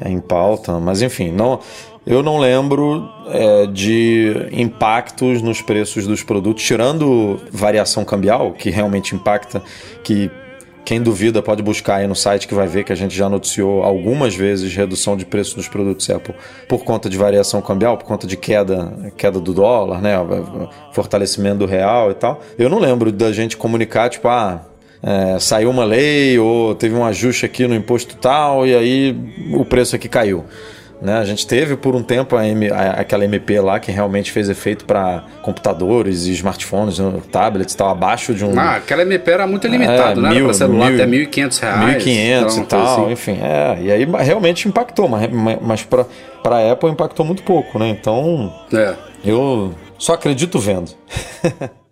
Speaker 3: em pauta, mas enfim, não eu não lembro é, de impactos nos preços dos produtos, tirando variação cambial, que realmente impacta, que quem duvida pode buscar aí no site que vai ver que a gente já noticiou algumas vezes redução de preço dos produtos Apple por conta de variação cambial, por conta de queda, queda do dólar, né, fortalecimento do real e tal. Eu não lembro da gente comunicar tipo, ah, é, saiu uma lei ou teve um ajuste aqui no imposto tal e aí o preço aqui caiu. Né? A gente teve por um tempo a M, a, aquela MP lá que realmente fez efeito para computadores e smartphones, tablets e tal, abaixo de um.
Speaker 1: Ah, aquela MP era muito limitada, é, né? Para celular mil, até R$ 1.500.
Speaker 3: R$ 1.500 e tal, assim. enfim. É, e aí realmente impactou, mas, mas para a Apple impactou muito pouco, né? Então. É. Eu só acredito vendo.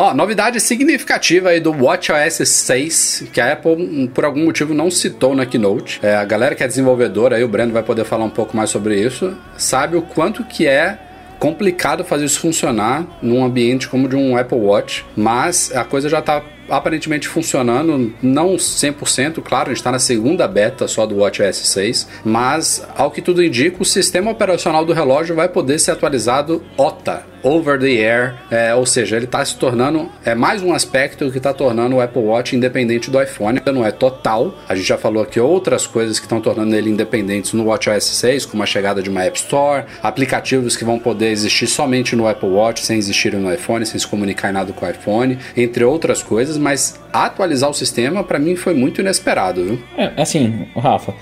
Speaker 1: Ó, novidade significativa aí do WatchOS 6, que a Apple, hum, por algum motivo, não citou na Keynote. É, a galera que é desenvolvedora, aí o Breno vai poder falar um pouco mais sobre isso, sabe o quanto que é complicado fazer isso funcionar num ambiente como de um Apple Watch, mas a coisa já está aparentemente funcionando, não 100%, claro, a gente está na segunda beta só do WatchOS 6, mas ao que tudo indica, o sistema operacional do relógio vai poder ser atualizado OTA, over the air, é, ou seja, ele está se tornando é mais um aspecto que está tornando o Apple Watch independente do iPhone. Não é total. A gente já falou aqui outras coisas que estão tornando ele independente no WatchOS 6, como a chegada de uma App Store, aplicativos que vão poder existir somente no Apple Watch, sem existir no iPhone, sem se comunicar em nada com o iPhone, entre outras coisas. Mas atualizar o sistema para mim foi muito inesperado, viu?
Speaker 2: É, assim, Rafa.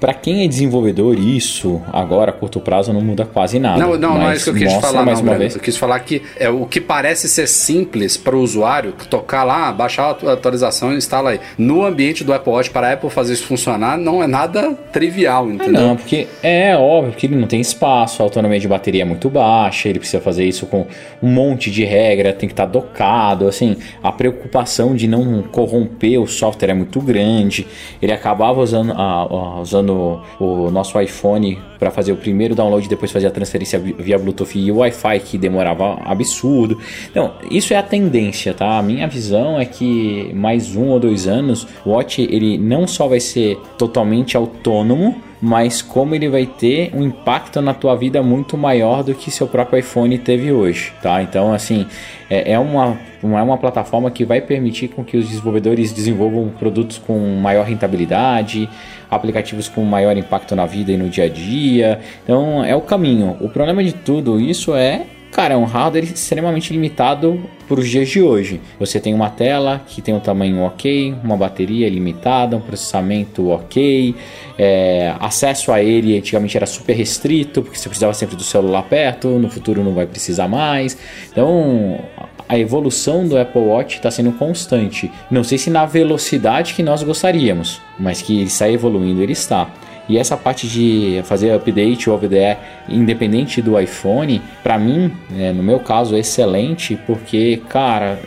Speaker 2: Para quem é desenvolvedor, isso agora a curto prazo não muda quase nada.
Speaker 1: Não, não, não é isso que eu quis falar, mais não, uma vez. Eu quis falar que é o que parece ser simples para o usuário tocar lá, baixar a atualização e instalar aí. No ambiente do Apple Watch, para a Apple fazer isso funcionar, não é nada trivial, entendeu?
Speaker 2: não, porque é óbvio que ele não tem espaço, a autonomia de bateria é muito baixa, ele precisa fazer isso com um monte de regra, tem que estar tá docado, assim, a preocupação de não corromper o software é muito grande. Ele acabava usando, usando o nosso iPhone para fazer o primeiro download depois fazer a transferência via Bluetooth e Wi-Fi que demorava absurdo. Então, isso é a tendência, tá? A minha visão é que mais um ou dois anos o Watch ele não só vai ser totalmente autônomo, mas como ele vai ter um impacto na tua vida muito maior do que seu próprio iPhone teve hoje, tá? Então, assim, é, é uma, é uma plataforma que vai permitir com que os desenvolvedores desenvolvam produtos com maior rentabilidade, aplicativos com maior impacto na vida e no dia a dia. Então, é o caminho. O problema de tudo isso é Cara, é um hardware extremamente limitado para os dias de hoje. Você tem uma tela que tem um tamanho ok, uma bateria limitada, um processamento ok, é, acesso a ele antigamente era super restrito, porque você precisava sempre do celular perto, no futuro não vai precisar mais. Então, a evolução do Apple Watch está sendo constante. Não sei se na velocidade que nós gostaríamos, mas que ele está evoluindo, ele está. E essa parte de fazer update over the air, independente do iPhone, para mim, né, no meu caso, é excelente, porque, cara,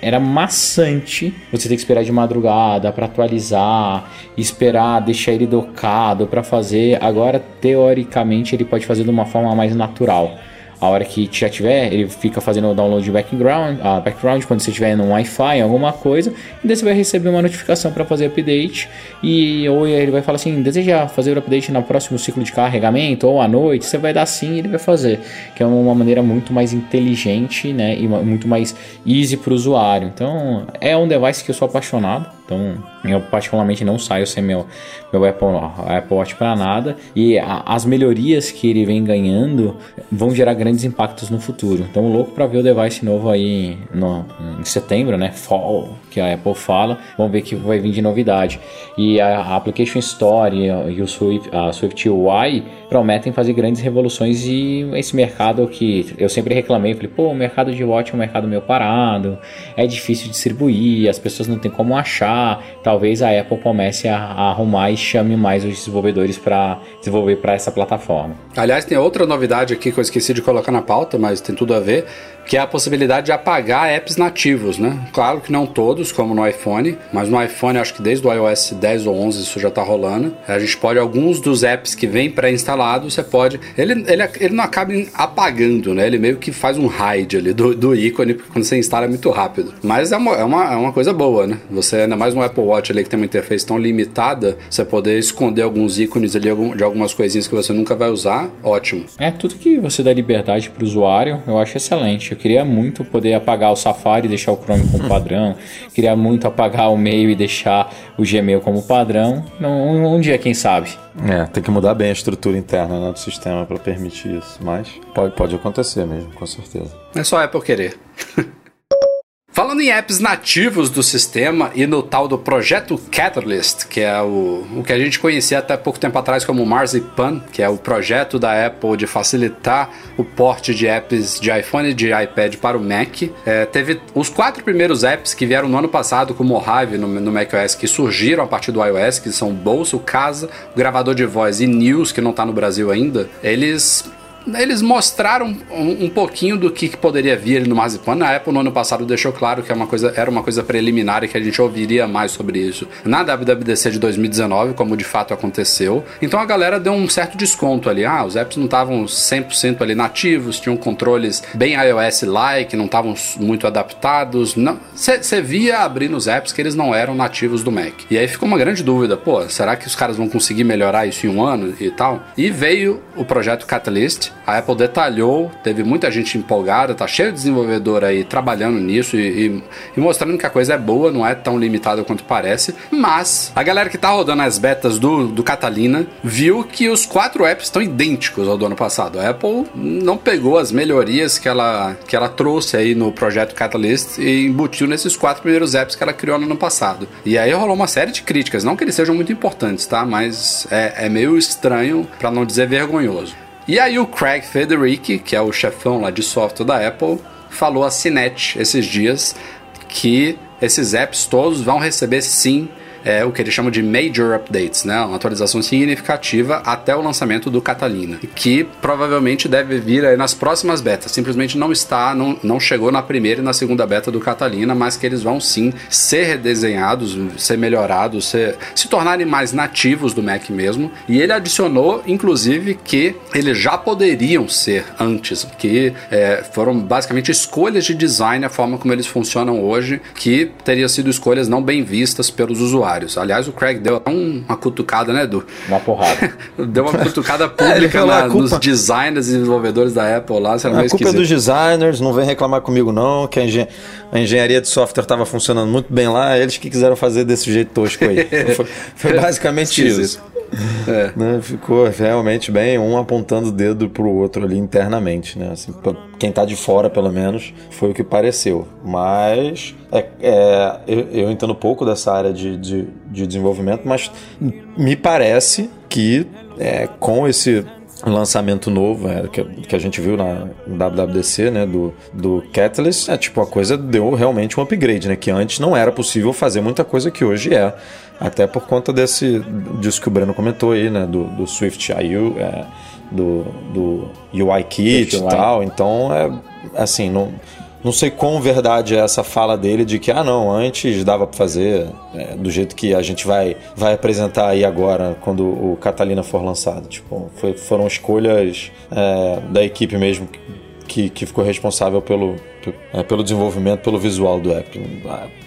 Speaker 2: era maçante você ter que esperar de madrugada para atualizar, esperar deixar ele docado para fazer. Agora, teoricamente, ele pode fazer de uma forma mais natural. A hora que já tiver, ele fica fazendo o download de background, uh, background quando você estiver no Wi-Fi, alguma coisa, e daí você vai receber uma notificação para fazer update. E ou ele vai falar assim: deseja fazer o update no próximo ciclo de carregamento ou à noite, você vai dar sim e ele vai fazer. Que é uma maneira muito mais inteligente né, e muito mais easy para o usuário. Então é um device que eu sou apaixonado. Então, eu particularmente não saio sem meu, meu Apple, Apple Watch para nada. E a, as melhorias que ele vem ganhando vão gerar grandes impactos no futuro. Então, louco para ver o device novo aí no, em setembro, né? Fall, que a Apple fala. Vamos ver o que vai vir de novidade. E a, Application Store e, o Swift, a Swift UI prometem fazer grandes revoluções e esse mercado que eu sempre reclamei, falei, pô, o mercado de watch é um mercado meio parado, é difícil distribuir, as pessoas não têm como achar talvez a Apple comece a, a arrumar e chame mais os desenvolvedores para desenvolver para essa plataforma.
Speaker 1: Aliás, tem outra novidade aqui que eu esqueci de colocar na pauta, mas tem tudo a ver, que é a possibilidade de apagar apps nativos, né? Claro que não todos, como no iPhone, mas no iPhone acho que desde o iOS 10 ou 11 isso já está rolando. A gente pode, alguns dos apps que vem pré-instalados, você pode... Ele, ele, ele não acaba apagando, né? Ele meio que faz um hide ali do, do ícone, porque quando você instala é muito rápido. Mas é uma, é uma, é uma coisa boa, né? Você, ainda mais no Apple Watch ali que tem uma interface tão limitada, você poder esconder alguns ícones ali de algumas coisinhas que você nunca vai usar, ótimo.
Speaker 2: É, tudo que você dá liberdade para o usuário, eu acho excelente. Eu queria muito poder apagar o Safari e deixar o Chrome como padrão. queria muito apagar o Mail e deixar o Gmail como padrão. Um, um dia, quem sabe.
Speaker 3: É, tem que mudar bem a estrutura interna né, do sistema para permitir isso. Mas pode, pode acontecer mesmo, com certeza.
Speaker 1: É só Apple querer. Falando em apps nativos do sistema e no tal do projeto Catalyst, que é o, o que a gente conhecia até pouco tempo atrás como Marzipan, que é o projeto da Apple de facilitar o porte de apps de iPhone e de iPad para o Mac. É, teve os quatro primeiros apps que vieram no ano passado com Mojave no, no macOS, que surgiram a partir do iOS, que são Bolso, Casa, o gravador de voz e News, que não está no Brasil ainda. Eles eles mostraram um, um pouquinho do que, poderia vir no Marzipan. A Apple no ano passado deixou claro que é uma coisa, era uma coisa preliminar e que a gente ouviria mais sobre isso na WWDC de 2019, como de fato aconteceu. Então a galera deu um certo desconto ali. Ah, os apps não estavam 100% ali nativos, tinham controles bem iOS-like, não estavam muito adaptados. Você via abrindo os apps que eles não eram nativos do Mac. E aí ficou uma grande dúvida, pô, será que os caras vão conseguir melhorar isso em um ano e tal? E veio o projeto Catalyst. A Apple detalhou, teve muita gente empolgada, tá cheio de desenvolvedor aí trabalhando nisso e, e, e mostrando que a coisa é boa, não é tão limitada quanto parece. Mas a galera que tá rodando as betas do, do Catalina viu que os quatro apps estão idênticos ao do ano passado. A Apple não pegou as melhorias que ela, que ela trouxe aí no projeto Catalyst e embutiu nesses quatro primeiros apps que ela criou no ano passado. E aí rolou uma série de críticas, não que eles sejam muito importantes, tá? Mas é, é meio estranho, para não dizer vergonhoso. E aí o Craig Federici, que é o chefão lá de software da Apple, falou a Cinet esses dias que esses apps todos vão receber sim é, o que eles chamam de major updates, né? Uma atualização significativa até o lançamento do Catalina, que provavelmente deve vir aí nas próximas betas. Simplesmente não está, não, não chegou na primeira e na segunda beta do Catalina, mas que eles vão sim ser redesenhados, ser melhorados, ser, se tornarem mais nativos do Mac mesmo. E ele adicionou, inclusive, que eles já poderiam ser antes, que é, foram basicamente escolhas de design, a forma como eles funcionam hoje, que teriam sido escolhas não bem vistas pelos usuários Aliás, o Craig deu uma cutucada, né, Edu?
Speaker 2: Uma porrada.
Speaker 1: deu uma cutucada pública é, na, culpa... nos designers e desenvolvedores da Apple lá.
Speaker 3: Não a culpa é dos designers, não vem reclamar comigo não, que a, engen a engenharia de software estava funcionando muito bem lá, eles que quiseram fazer desse jeito tosco aí. foi, foi basicamente isso. É. Né? Ficou realmente bem, um apontando o dedo pro outro ali internamente, né? Assim, quem tá de fora, pelo menos, foi o que pareceu. Mas é, é, eu, eu, entendo pouco dessa área de, de, de desenvolvimento, mas me parece que é, com esse lançamento novo é, que, que, a gente viu na WWDC, né, do, do Catalyst, é tipo a coisa deu realmente um upgrade, né, que antes não era possível fazer muita coisa que hoje é. Até por conta desse disso que o Breno comentou aí, né? Do, do Swift IU, é, do, do UI Kit e tal. Então, é assim, não, não sei quão verdade é essa fala dele de que, ah, não, antes dava para fazer é, do jeito que a gente vai, vai apresentar aí agora, quando o Catalina for lançado. Tipo, foi, foram escolhas é, da equipe mesmo que, que ficou responsável pelo, é, pelo desenvolvimento, pelo visual do app.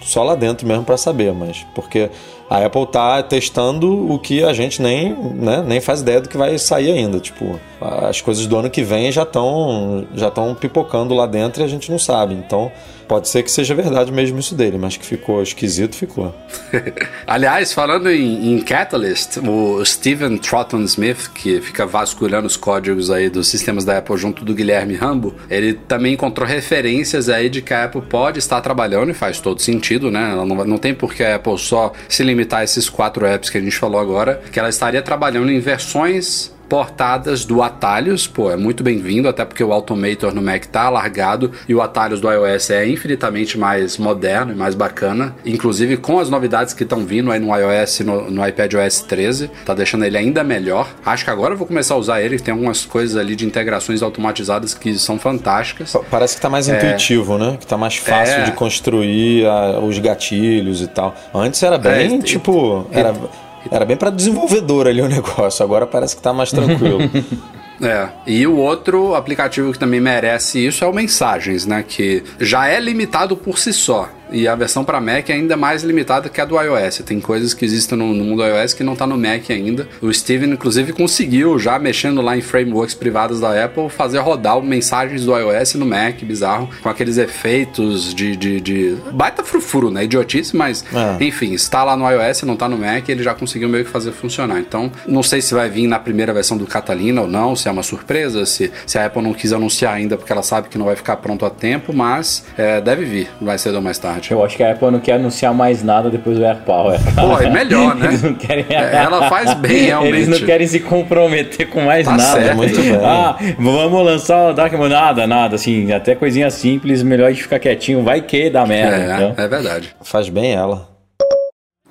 Speaker 3: Só lá dentro mesmo para saber, mas porque a Apple tá testando o que a gente nem, né, nem faz ideia do que vai sair ainda. Tipo, as coisas do ano que vem já estão já estão pipocando lá dentro e a gente não sabe. Então, pode ser que seja verdade mesmo isso dele, mas que ficou esquisito, ficou.
Speaker 1: Aliás, falando em, em, Catalyst, o Steven Trotton Smith, que fica vasculhando os códigos aí dos sistemas da Apple junto do Guilherme Rambo, ele também encontrou referências aí de que a Apple pode estar trabalhando e faz todo sentido, né? Ela não, não tem por que a Apple só se limitar limitar esses quatro apps que a gente falou agora, que ela estaria trabalhando em versões portadas do Atalhos, pô, é muito bem-vindo, até porque o Automator no Mac tá alargado e o Atalhos do iOS é infinitamente mais moderno e mais bacana, inclusive com as novidades que estão vindo aí no iOS, no, no iPad OS 13, tá deixando ele ainda melhor. Acho que agora eu vou começar a usar ele, tem algumas coisas ali de integrações automatizadas que são fantásticas.
Speaker 3: Parece que tá mais é... intuitivo, né? Que tá mais fácil é... de construir a, os gatilhos e tal. Antes era bem, é, tipo, era era bem para desenvolvedor ali o negócio, agora parece que tá mais tranquilo.
Speaker 1: É. E o outro aplicativo que também merece isso é o Mensagens, né? Que já é limitado por si só. E a versão para Mac é ainda mais limitada que a do iOS. Tem coisas que existem no, no mundo iOS que não tá no Mac ainda. O Steven, inclusive, conseguiu, já mexendo lá em frameworks privadas da Apple, fazer rodar mensagens do iOS no Mac, bizarro, com aqueles efeitos de. de, de... baita frufuru, né? Idiotice, mas é. enfim, está lá no iOS, não tá no Mac, ele já conseguiu meio que fazer funcionar. Então, não sei se vai vir na primeira versão do Catalina ou não, se é uma surpresa, se, se a Apple não quis anunciar ainda porque ela sabe que não vai ficar pronto a tempo, mas é, deve vir, vai cedo ou mais tarde.
Speaker 2: Eu acho que a Apple não quer anunciar mais nada depois do AirPower.
Speaker 1: Pô, é melhor, né? Eles não querem... É, ela faz bem, realmente.
Speaker 2: Eles não querem se comprometer com mais tá nada.
Speaker 1: Certo, muito bem.
Speaker 2: Ah, vamos lançar o Dark Mode. Nada, nada, assim, até coisinha simples, melhor de ficar quietinho. Vai que dá merda.
Speaker 1: É, então. é verdade.
Speaker 3: Faz bem ela.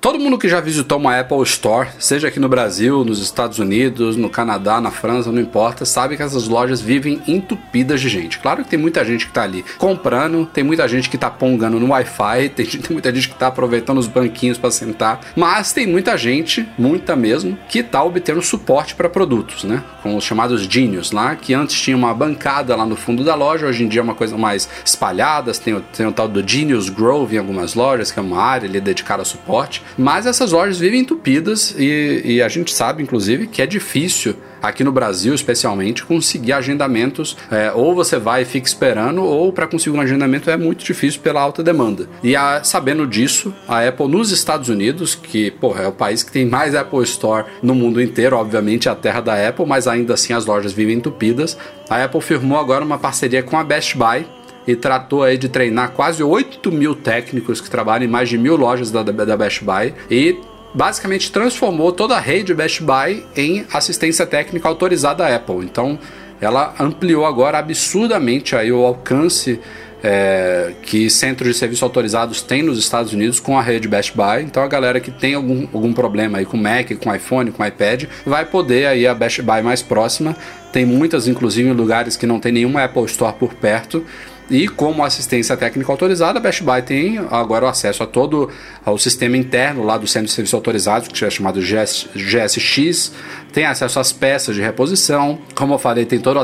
Speaker 1: Todo mundo que já visitou uma Apple Store, seja aqui no Brasil, nos Estados Unidos, no Canadá, na França, não importa, sabe que essas lojas vivem entupidas de gente. Claro que tem muita gente que está ali comprando, tem muita gente que está pongando no Wi-Fi, tem, tem, muita gente que está aproveitando os banquinhos para sentar, mas tem muita gente, muita mesmo, que está obtendo suporte para produtos, né? Com os chamados Genius lá, que antes tinha uma bancada lá no fundo da loja, hoje em dia é uma coisa mais espalhada, tem, tem o tal do Genius Grove em algumas lojas, que é uma área ali dedicada a suporte. Mas essas lojas vivem entupidas e, e, a gente sabe, inclusive, que é difícil, aqui no Brasil especialmente, conseguir agendamentos. É, ou você vai e fica esperando, ou para conseguir um agendamento é muito difícil pela alta demanda. E a, sabendo disso, a Apple nos Estados Unidos, que porra, é o país que tem mais Apple Store no mundo inteiro, obviamente é a terra da Apple, mas ainda assim as lojas vivem entupidas. A Apple firmou agora uma parceria com a Best Buy e tratou aí de treinar quase 8 mil técnicos que trabalham em mais de mil lojas da, da Best Buy e basicamente transformou toda a rede Best Buy em assistência técnica autorizada da Apple. Então ela ampliou agora absurdamente aí o alcance é, que centros de serviço autorizados têm nos Estados Unidos com a rede Best Buy. Então a galera que tem algum, algum problema aí com Mac, com iPhone, com iPad, vai poder aí a Best Buy mais próxima. Tem muitas, inclusive, em lugares que não tem nenhuma Apple Store por perto. E como assistência técnica autorizada, a Best Buy tem agora o acesso a todo o sistema interno lá do Centro de Serviços Autorizados, que é chamado GS, GSX, tem acesso às peças de reposição. Como eu falei, tem todo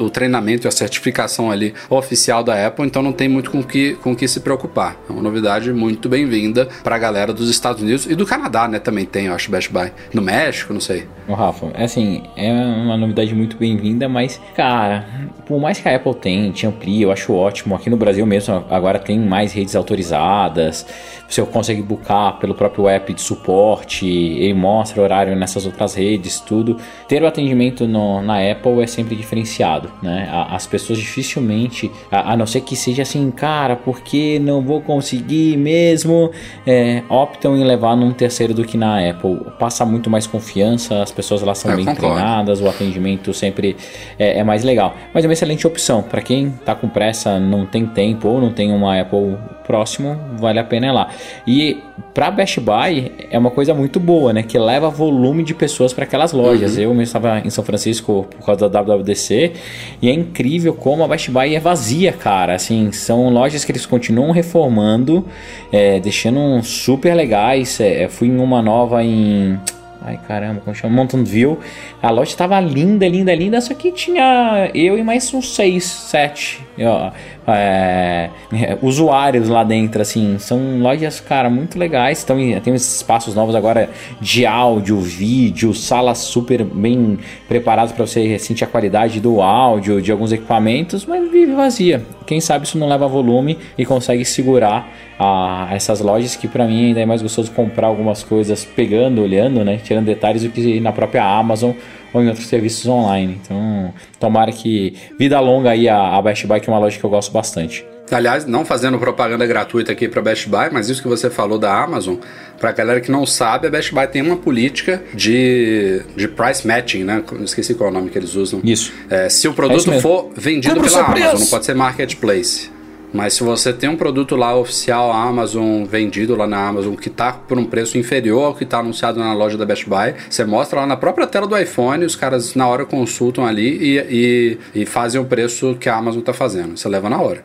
Speaker 1: o treinamento e a certificação ali oficial da Apple, então não tem muito com que, com que se preocupar. É uma novidade muito bem-vinda para a galera dos Estados Unidos e do Canadá, né? Também tem, eu acho, Best Buy. No México, não sei.
Speaker 2: O Rafa, é assim, é uma novidade muito bem-vinda, mas, cara, por mais que a Apple tente, amplie, eu acho ótimo. Aqui no Brasil mesmo, agora tem mais redes autorizadas. Você consegue buscar pelo próprio app de suporte, ele mostra horário nessas outras redes, tudo. Ter o atendimento no, na Apple é sempre diferenciado, né? As pessoas dificilmente, a, a não ser que seja assim, cara, porque não vou conseguir mesmo, é, optam em levar num terceiro do que na Apple. Passa muito mais confiança, as pessoas lá são é, bem concordo. treinadas, o atendimento sempre é, é mais legal. Mas é uma excelente opção para quem tá com pressa, não tem tempo ou não tem uma Apple próximo, vale a pena ir lá. E para Best Buy é uma coisa muito boa, né? Que leva volume de pessoas para aquelas lojas. Uhum. Eu mesmo estava em São Francisco por causa da WWDC e é incrível como a Best Buy é vazia, cara. Assim, são lojas que eles continuam reformando, é, deixando super legais. É, fui em uma nova em Ai caramba, como chama? Mountain View. A loja estava linda, linda, linda, só que tinha eu e mais uns seis, sete ó, é, usuários lá dentro, assim. São lojas, cara, muito legais. Então, tem uns espaços novos agora de áudio, vídeo, salas super bem preparadas para você sentir a qualidade do áudio, de alguns equipamentos, mas vive vazia. Quem sabe isso não leva volume e consegue segurar a essas lojas que para mim ainda é mais gostoso comprar algumas coisas pegando, olhando, né, tirando detalhes do que na própria Amazon ou em outros serviços online. Então, tomara que vida longa aí a, a Best Buy, que é uma loja que eu gosto bastante.
Speaker 1: Aliás, não fazendo propaganda gratuita aqui para Best Buy, mas isso que você falou da Amazon, para galera que não sabe, a Best Buy tem uma política de, de price matching, né? Esqueci qual é o nome que eles usam.
Speaker 2: Isso.
Speaker 1: É, se o produto é for vendido Compre pela Amazon, não pode ser marketplace. Mas se você tem um produto lá oficial Amazon, vendido lá na Amazon, que está por um preço inferior ao que está anunciado na loja da Best Buy, você mostra lá na própria tela do iPhone, os caras na hora consultam ali e, e, e fazem o preço que a Amazon está fazendo. Você leva na hora.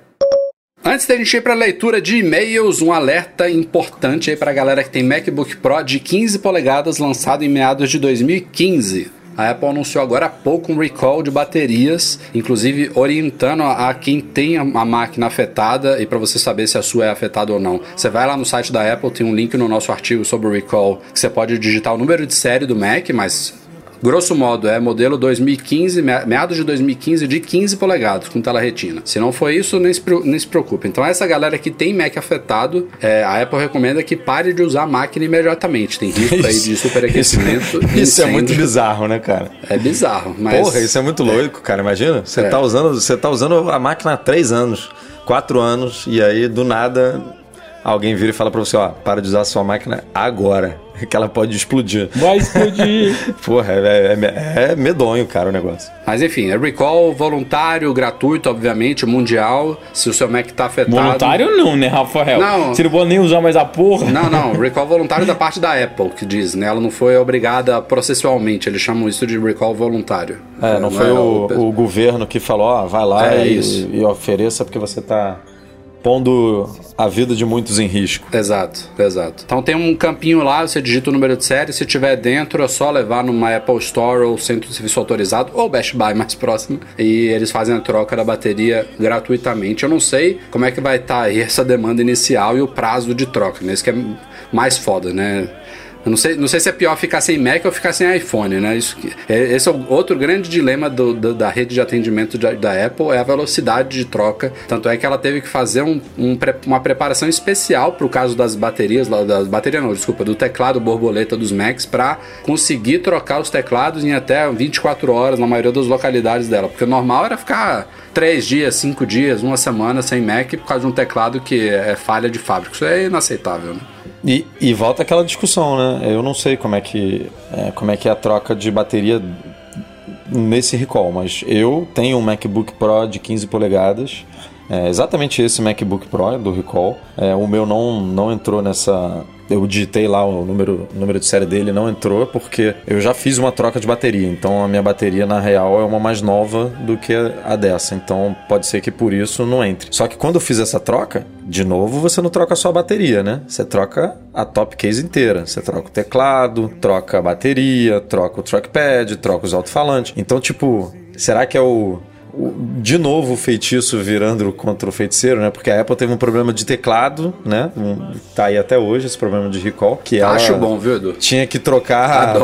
Speaker 1: Antes da gente ir para a leitura de e-mails, um alerta importante aí para a galera que tem MacBook Pro de 15 polegadas lançado em meados de 2015. A Apple anunciou agora há pouco um recall de baterias, inclusive orientando a, quem tem a, máquina afetada e para você saber se a sua é afetada ou não. Você vai lá no site da Apple, tem um link no nosso artigo sobre o recall, que você pode digitar o número de série do Mac, mas Grosso modo, é modelo 2015, meados de 2015, de 15 polegadas, com tela retina. Se não for isso, nem se, nem se preocupe. Então, essa galera que tem Mac afetado, é, a Apple recomenda que pare de usar a máquina imediatamente. Tem risco aí de superaquecimento.
Speaker 3: Isso, isso é muito bizarro, né, cara?
Speaker 1: É bizarro, mas...
Speaker 3: Porra, isso é muito louco, cara. Imagina, você, é. tá usando, você tá usando a máquina há 3 anos, 4 anos, e aí, do nada alguém vira e fala pra você, ó, para de usar a sua máquina agora. Que ela pode explodir.
Speaker 2: Vai explodir.
Speaker 3: Porra, é, é, é, medonho, cara, o negócio.
Speaker 1: Mas enfim, é recall voluntário, gratuito, obviamente, mundial. Se o seu Mac tá afetado.
Speaker 2: Voluntário não, né, Rafael? Não. Você não pode nem usar mais a porra.
Speaker 1: Não, não. Recall voluntário da parte da Apple, que diz, né? Ela não foi obrigada processualmente. Eles chamam isso de recall voluntário.
Speaker 3: É, não, não foi é o, o, governo que falou, ó, vai lá é e, e ofereça porque você tá pondo a vida de muitos em risco.
Speaker 1: Exato, exato. Então tem um campinho lá, você digita o número de série, se tiver dentro é só levar numa Apple Store ou centro de serviço autorizado ou Best Buy mais próximo e eles fazem a troca da bateria gratuitamente. Eu não sei como é que vai estar tá aí essa demanda inicial e o prazo de troca, né? Isso que é mais foda, né? Eu não sei, não sei se é pior ficar sem Mac ou ficar sem iPhone, né? Isso, é, esse é outro grande dilema do, do, da rede de atendimento da, da, Apple, é a velocidade de troca. Tanto é que ela teve que fazer um, um, uma preparação especial para o caso das baterias, das baterias não, desculpa, do teclado borboleta dos Macs, para conseguir trocar os teclados em até 24 horas na maioria das localidades dela. Porque o normal era ficar 3 dias, 5 dias, uma semana sem Mac por causa de um teclado que é falha de fábrica. Isso é inaceitável, né?
Speaker 3: E, e volta aquela discussão, né? Eu não sei como é que é, como é que é a troca de bateria nesse recall, mas eu tenho um MacBook Pro de 15 polegadas. É exatamente esse MacBook Pro do recall. É, o meu não, não entrou nessa eu digitei lá o número, o número de série dele não entrou porque eu já fiz uma troca de bateria. Então a minha bateria na real é uma mais nova do que a dessa. Então pode ser que por isso não entre. Só que quando eu fiz essa troca, de novo você não troca só a bateria, né? Você troca a top case inteira. Você troca o teclado, troca a bateria, troca o trackpad, troca os alto-falantes. Então, tipo, será que é o de novo o feitiço virando contra o feiticeiro, né? Porque a Apple teve um problema de teclado, né? Um, tá aí até hoje esse problema de recall. Que
Speaker 1: Acho bom, viu, Edu?
Speaker 3: Tinha que trocar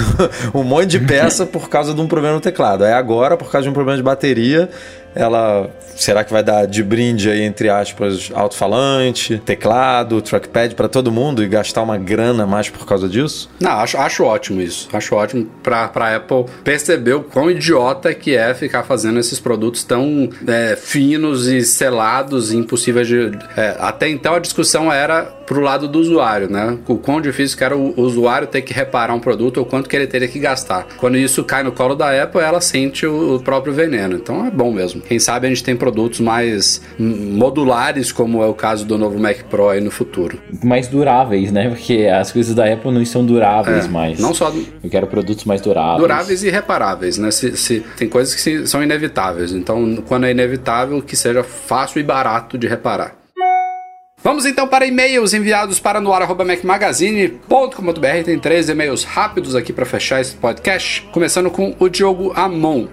Speaker 3: um monte de peça por causa de um problema no teclado. Aí agora, por causa de um problema de bateria, ela será que vai dar de brinde aí entre aspas alto-falante, teclado, trackpad para todo mundo e gastar uma grana mais por causa disso?
Speaker 1: Não, acho, acho ótimo isso. Acho ótimo para para Apple perceber o quão idiota que é ficar fazendo esses produtos tão é, finos e selados e impossíveis de é, até então a discussão era pro lado do usuário, né? O quão difícil que era o usuário ter que reparar um produto ou quanto que ele teria que gastar. Quando isso cai no colo da Apple, ela sente o, próprio veneno. Então é bom mesmo. Quem sabe a gente tem produtos mais modulares, como é o caso do novo Mac Pro aí no futuro.
Speaker 2: Mais duráveis, né? Porque as coisas da Apple não estão duráveis é, mais.
Speaker 1: Não só.
Speaker 2: Eu quero produtos mais duráveis.
Speaker 1: Duráveis e reparáveis, né? Se, se, tem coisas que são inevitáveis. Então, quando é inevitável, que seja fácil e barato de reparar. Vamos então para e-mails enviados para noar.mecmagazine.com.br. Tem três e-mails rápidos aqui para fechar esse podcast. Começando com o Diogo Amon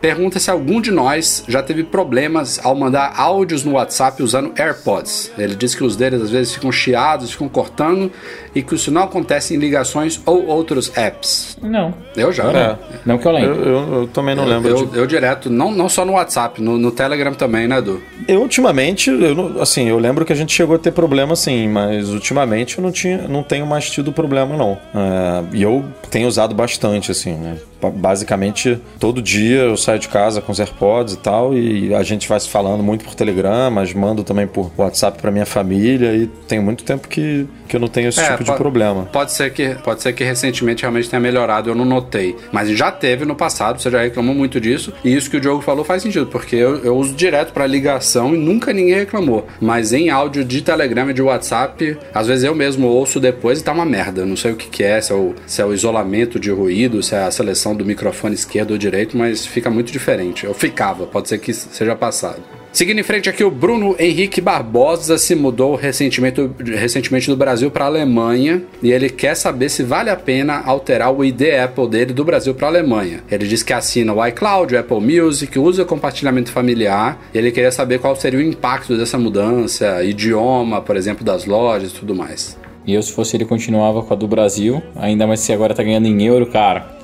Speaker 1: pergunta se algum de nós já teve problemas ao mandar áudios no WhatsApp usando AirPods. Ele diz que os deles às vezes ficam chiados, ficam cortando e que isso não acontece em ligações ou outros apps.
Speaker 2: Não.
Speaker 1: Eu já.
Speaker 2: É. Não que eu lembro.
Speaker 3: Eu, eu, eu também não
Speaker 1: eu,
Speaker 3: lembro.
Speaker 1: Eu, de... eu, direto, não, não só no WhatsApp, no, no Telegram também, né, Edu?
Speaker 3: Eu ultimamente, eu, assim, eu lembro que a gente chegou a ter problema sim, mas ultimamente eu não, tinha, não tenho mais tido problema não. É, e eu tenho usado bastante, assim, né? Basicamente todo dia eu saio de casa com os AirPods e tal e a gente vai se falando muito por Telegram, mas mando também por WhatsApp para minha família e tem muito tempo que, que eu não tenho esse é, tipo
Speaker 1: pode,
Speaker 3: de problema.
Speaker 1: Pode ser que pode ser que recentemente realmente tenha melhorado, eu não notei, mas já teve no passado, você já reclamou muito disso e isso que o Diogo falou faz sentido, porque eu, eu uso direto para ligação e nunca ninguém reclamou, mas em áudio de Telegram e de WhatsApp, às vezes eu mesmo ouço depois e tá uma merda, não sei o que, que é, se é o, se é o isolamento de ruído, se é a seleção do microfone esquerdo ou direito, mas fica muito diferente. Eu ficava, pode ser que seja passado. Seguindo em frente aqui, o Bruno Henrique Barbosa se mudou recentemente, recentemente do Brasil para a Alemanha e ele quer saber se vale a pena alterar o ID Apple dele do Brasil para a Alemanha. Ele diz que assina o iCloud, o Apple Music, usa compartilhamento familiar e ele queria saber qual seria o impacto dessa mudança, idioma, por exemplo, das lojas e tudo mais.
Speaker 2: E eu, se fosse ele, continuava com a do Brasil, ainda mais se agora tá ganhando em euro, cara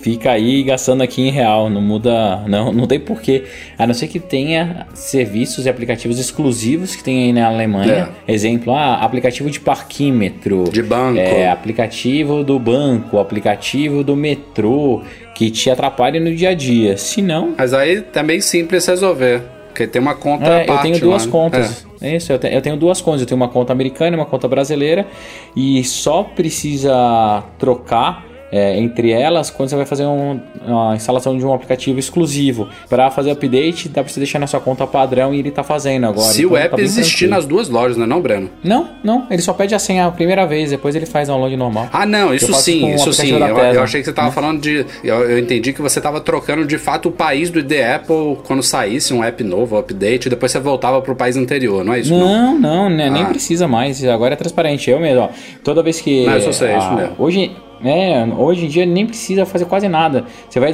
Speaker 2: fica aí gastando aqui em real, não muda, não, não tem porquê. A não ser que tenha serviços e aplicativos exclusivos que tem aí na Alemanha. É. Exemplo, ah, aplicativo de parquímetro.
Speaker 1: De banco.
Speaker 2: É, aplicativo do banco, aplicativo do metrô, que te atrapalha no dia a dia. Se não...
Speaker 1: Mas aí também simples resolver. Porque tem uma conta
Speaker 2: é, Eu tenho duas lá, contas. É. É isso, eu, te, eu tenho duas contas. Eu tenho uma conta americana e uma conta brasileira. E só precisa trocar é, entre elas quando você vai fazer um, uma instalação de um aplicativo exclusivo. Para fazer update, dá para você deixar na sua conta padrão e ele tá fazendo agora.
Speaker 1: Se então, o app tá existir tranquilo. nas duas lojas, não é não, Breno?
Speaker 2: Não, não. Ele só pede a senha a primeira vez, depois ele faz download normal.
Speaker 1: Ah, não, isso sim, isso sim. Eu, eu, achei que você tava hum? falando de. Eu, eu, entendi que você tava trocando de fato o país do ID Apple quando saísse um app novo, update, depois você voltava pro país anterior, não é isso?
Speaker 2: Não, não, não né, ah. nem precisa mais. Agora é transparente. Eu mesmo, ó, toda vez que.
Speaker 1: Não, eu sei, a, isso mesmo.
Speaker 2: Hoje é, hoje em dia nem precisa fazer quase nada. Você vai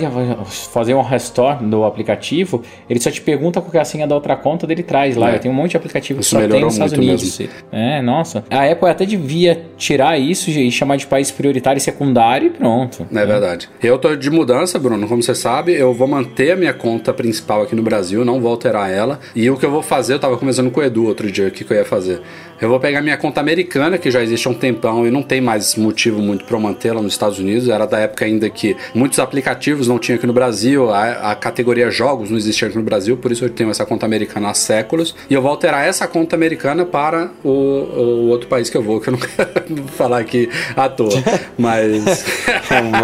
Speaker 2: fazer um restore do aplicativo, ele só te pergunta qual é a senha da outra conta, dele traz lá. É. Tem um monte de aplicativo que só tem nos Estados Unidos. Mesmo. É, nossa. A Apple até devia tirar isso e chamar de país prioritário e secundário e pronto.
Speaker 1: É, é verdade. Eu tô de mudança, Bruno, como você sabe, eu vou manter a minha conta principal aqui no Brasil, não vou alterar ela. E o que eu vou fazer, eu tava conversando com o Edu outro dia, o que, que eu ia fazer. Eu vou pegar minha conta americana, que já existe há um tempão e não tem mais motivo muito para mantê-la nos Estados Unidos. Era da época ainda que muitos aplicativos não tinham aqui no Brasil, a, a, categoria jogos não existia aqui no Brasil, por isso eu tenho essa conta americana há séculos. E eu vou alterar essa conta americana para o, o outro país que eu vou, que eu não quero falar aqui à toa. Mas.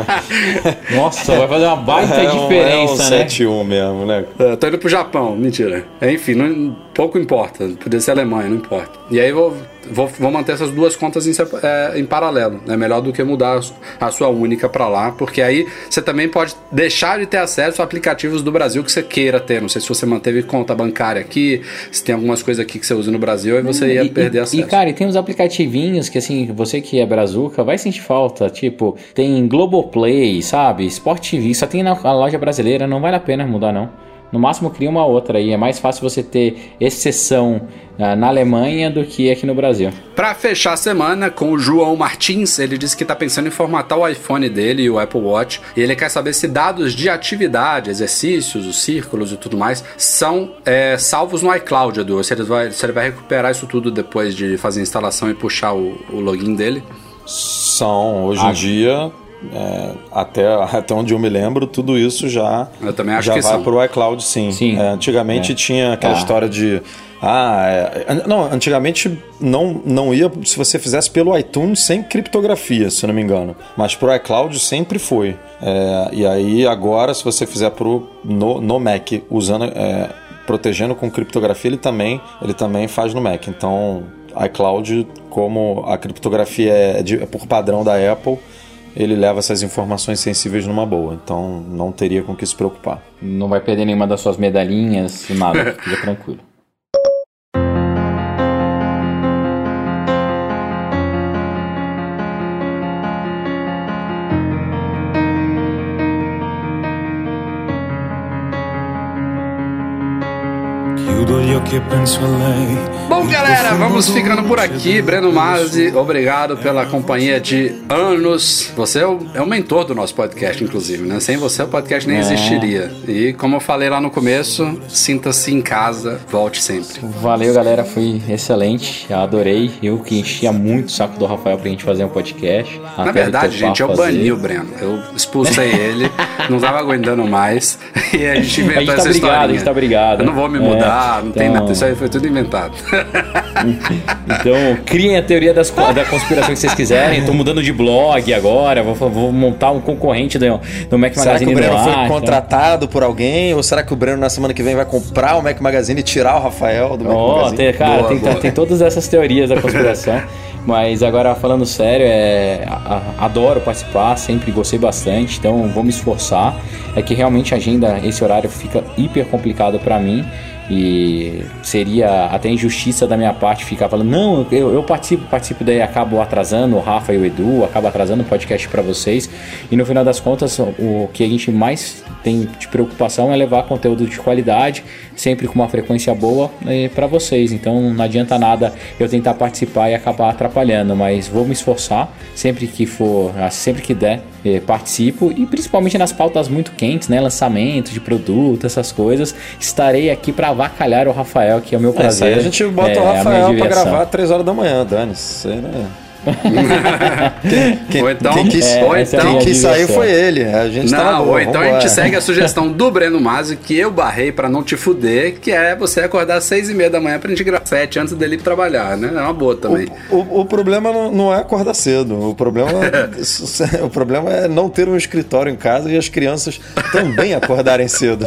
Speaker 2: Nossa, vai fazer uma baita é um, diferença, é um
Speaker 3: né? 7-1 mesmo, né?
Speaker 1: Eu tô indo pro Japão, mentira. Enfim, não, pouco importa. Podia ser Alemanha, não importa. E aí vou, vou, vou manter essas duas contas em, é, em paralelo. É melhor do que mudar a sua única para lá, porque aí você também pode deixar de ter acesso a aplicativos do Brasil que você queira ter. Não sei se você manteve conta bancária aqui, se tem algumas coisas aqui que você usa no Brasil, aí você ia e, perder acesso.
Speaker 2: E, cara, e tem uns aplicativinhos que, assim, você que é brazuca vai sentir falta. Tipo, tem Globoplay, sabe? Sport TV, só tem na loja brasileira, não vale a pena mudar, não. No máximo cria uma outra aí. É mais fácil você ter exceção uh, na Alemanha do que aqui no Brasil.
Speaker 1: Para fechar a semana com o João Martins, ele disse que está pensando em formatar o iPhone dele e o Apple Watch. E ele quer saber se dados de atividade, exercícios, os círculos e tudo mais são é, salvos no iCloud, Edu. Se ele, vai, se ele vai recuperar isso tudo depois de fazer a instalação e puxar o, o login dele.
Speaker 3: São, hoje em dia é, até, até onde eu me lembro, tudo isso já,
Speaker 1: eu também acho
Speaker 3: já
Speaker 1: que
Speaker 3: vai para o iCloud, sim. sim. É, antigamente é. tinha aquela ah. história de. Ah, é, não, antigamente não, não ia se você fizesse pelo iTunes sem criptografia, se não me engano. Mas pro iCloud sempre foi. É, e aí agora, se você fizer pro, no, no Mac usando. É, protegendo com criptografia, ele também, ele também faz no Mac. Então, iCloud, como a criptografia é, de, é por padrão da Apple, ele leva essas informações sensíveis numa boa. Então não teria com que se preocupar.
Speaker 2: Não vai perder nenhuma das suas medalhinhas, nada, fica tranquilo.
Speaker 1: Bom, galera, vamos ficando por aqui. Breno Mazzi, obrigado pela companhia de anos. Você é o, é o mentor do nosso podcast, inclusive, né? Sem você o podcast nem é. existiria. E como eu falei lá no começo, sinta-se em casa, volte sempre.
Speaker 2: Valeu, galera, foi excelente. Adorei. Eu que enchia muito o saco do Rafael pra gente fazer um podcast.
Speaker 1: Na verdade, gente, eu fazer. bani o Breno. Eu expulsei ele, não tava aguentando mais. E a gente inventou a gente tá essa historinha.
Speaker 2: A gente tá brigado.
Speaker 1: Eu não vou me mudar, é, não então... tem nada então, isso aí foi tudo inventado.
Speaker 2: então, criem a teoria das, da conspiração que vocês quiserem. Estou mudando de blog agora, vou, vou montar um concorrente do, do Mac
Speaker 3: será
Speaker 2: Magazine.
Speaker 3: Será que o Breno foi contratado por alguém? Ou será que o Breno na semana que vem vai comprar o Mac Magazine e tirar o Rafael do Mac oh, Magazine?
Speaker 2: Tem, cara, boa, tem, boa. tem todas essas teorias da conspiração. Mas agora falando sério, é, adoro participar, sempre gostei bastante, então vou me esforçar. É que realmente a agenda, esse horário fica hiper complicado para mim. E seria até injustiça da minha parte ficar falando, não, eu, eu participo, participo, daí acabo atrasando o Rafa e o Edu, acabo atrasando o podcast para vocês. E no final das contas, o que a gente mais tem de preocupação é levar conteúdo de qualidade, sempre com uma frequência boa para vocês. Então não adianta nada eu tentar participar e acabar atrapalhando, mas vou me esforçar sempre que for, sempre que der, é, participo e principalmente nas pautas muito quentes, né, lançamento de produto, essas coisas. Estarei aqui para avacalhar o Rafael, que é o meu prazer. É,
Speaker 3: a gente bota é, o Rafael para gravar às 3 horas da manhã, Dani. Isso aí, né?
Speaker 1: quem, ou então, quem quis,
Speaker 3: é, ou então, quem saiu foi ele. A gente
Speaker 1: não, tá boa, ou então a gente segue a sugestão do Breno Masi, que eu barrei para não te fuder, que é você acordar às seis e meia da manhã pra gente gravar sete antes dele ir trabalhar, né? É uma boa também.
Speaker 3: O, o, o problema não, não, é acordar cedo. O problema, o problema é não ter um escritório em casa e as crianças também acordarem cedo.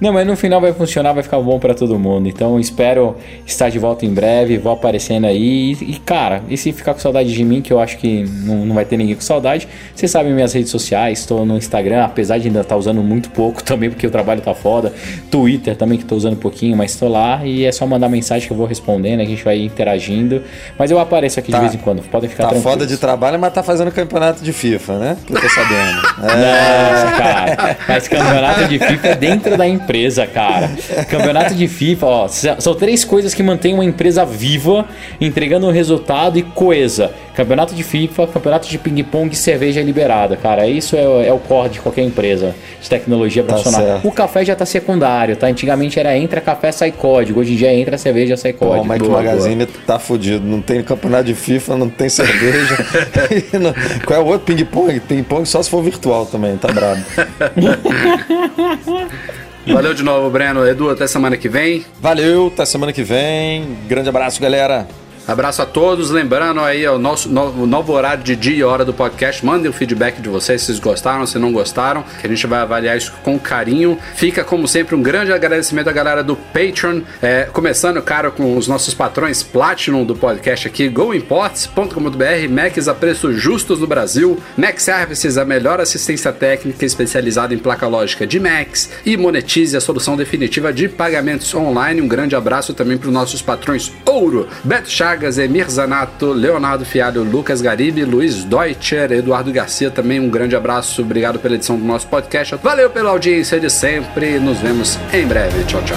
Speaker 2: Não, mas no final vai funcionar, vai ficar bom para todo mundo. Então espero estar de volta em breve, vou aparecendo aí. E, cara, e se ficar com saudade de mim, que eu acho que não, não vai ter ninguém com saudade, vocês sabem minhas redes sociais, estou no Instagram, apesar de ainda estar tá usando muito pouco também, porque o trabalho tá foda. Twitter também que estou usando um pouquinho, mas estou lá e é só mandar mensagem que eu vou respondendo, a gente vai interagindo. Mas eu apareço aqui tá. de vez em quando, podem ficar
Speaker 3: tá
Speaker 2: tranquilos.
Speaker 3: foda de trabalho, mas tá fazendo campeonato de FIFA, né? Que eu tô sabendo.
Speaker 2: É. Nossa, cara. Mas campeonato de FIFA é dentro da empresa, cara. Campeonato de FIFA, ó, são três coisas que mantêm uma empresa viva, entregando um resultado e coesa. Campeonato de FIFA, campeonato de ping-pong e cerveja liberada, cara. Isso é, é, o core de qualquer empresa de tecnologia tá profissional. Tá o café já tá secundário, tá? Antigamente era entra café, sai código. Hoje em dia entra cerveja, sai código.
Speaker 3: O Mike Magazine boa. tá fudido. Não tem campeonato de FIFA, não tem cerveja. não... Qual é o outro ping-pong? Ping-pong só se for virtual também, tá brabo.
Speaker 1: Valeu de novo, Breno. Edu, até semana que vem.
Speaker 3: Valeu, até semana que vem. Grande abraço, galera.
Speaker 1: Abraço a todos. Lembrando aí o nosso novo, novo horário de dia e hora do podcast. Mandem o feedback de vocês se vocês gostaram, se não gostaram, que a gente vai avaliar isso com carinho. Fica, como sempre, um grande agradecimento à galera do Patreon. É, começando, cara, com os nossos patrões Platinum do podcast aqui: goimports.com.br, Macs a preços justos no Brasil, Mac Services, a melhor assistência técnica especializada em placa lógica de Macs e Monetize, a solução definitiva de pagamentos online. Um grande abraço também para os nossos patrões Ouro, Beto Chagas. Chagas, Emir Zanato, Leonardo Fialho, Lucas Garibe, Luiz Deutscher, Eduardo Garcia também. Um grande abraço, obrigado pela edição do nosso podcast. Valeu pela audiência de sempre. Nos vemos em breve. Tchau, tchau.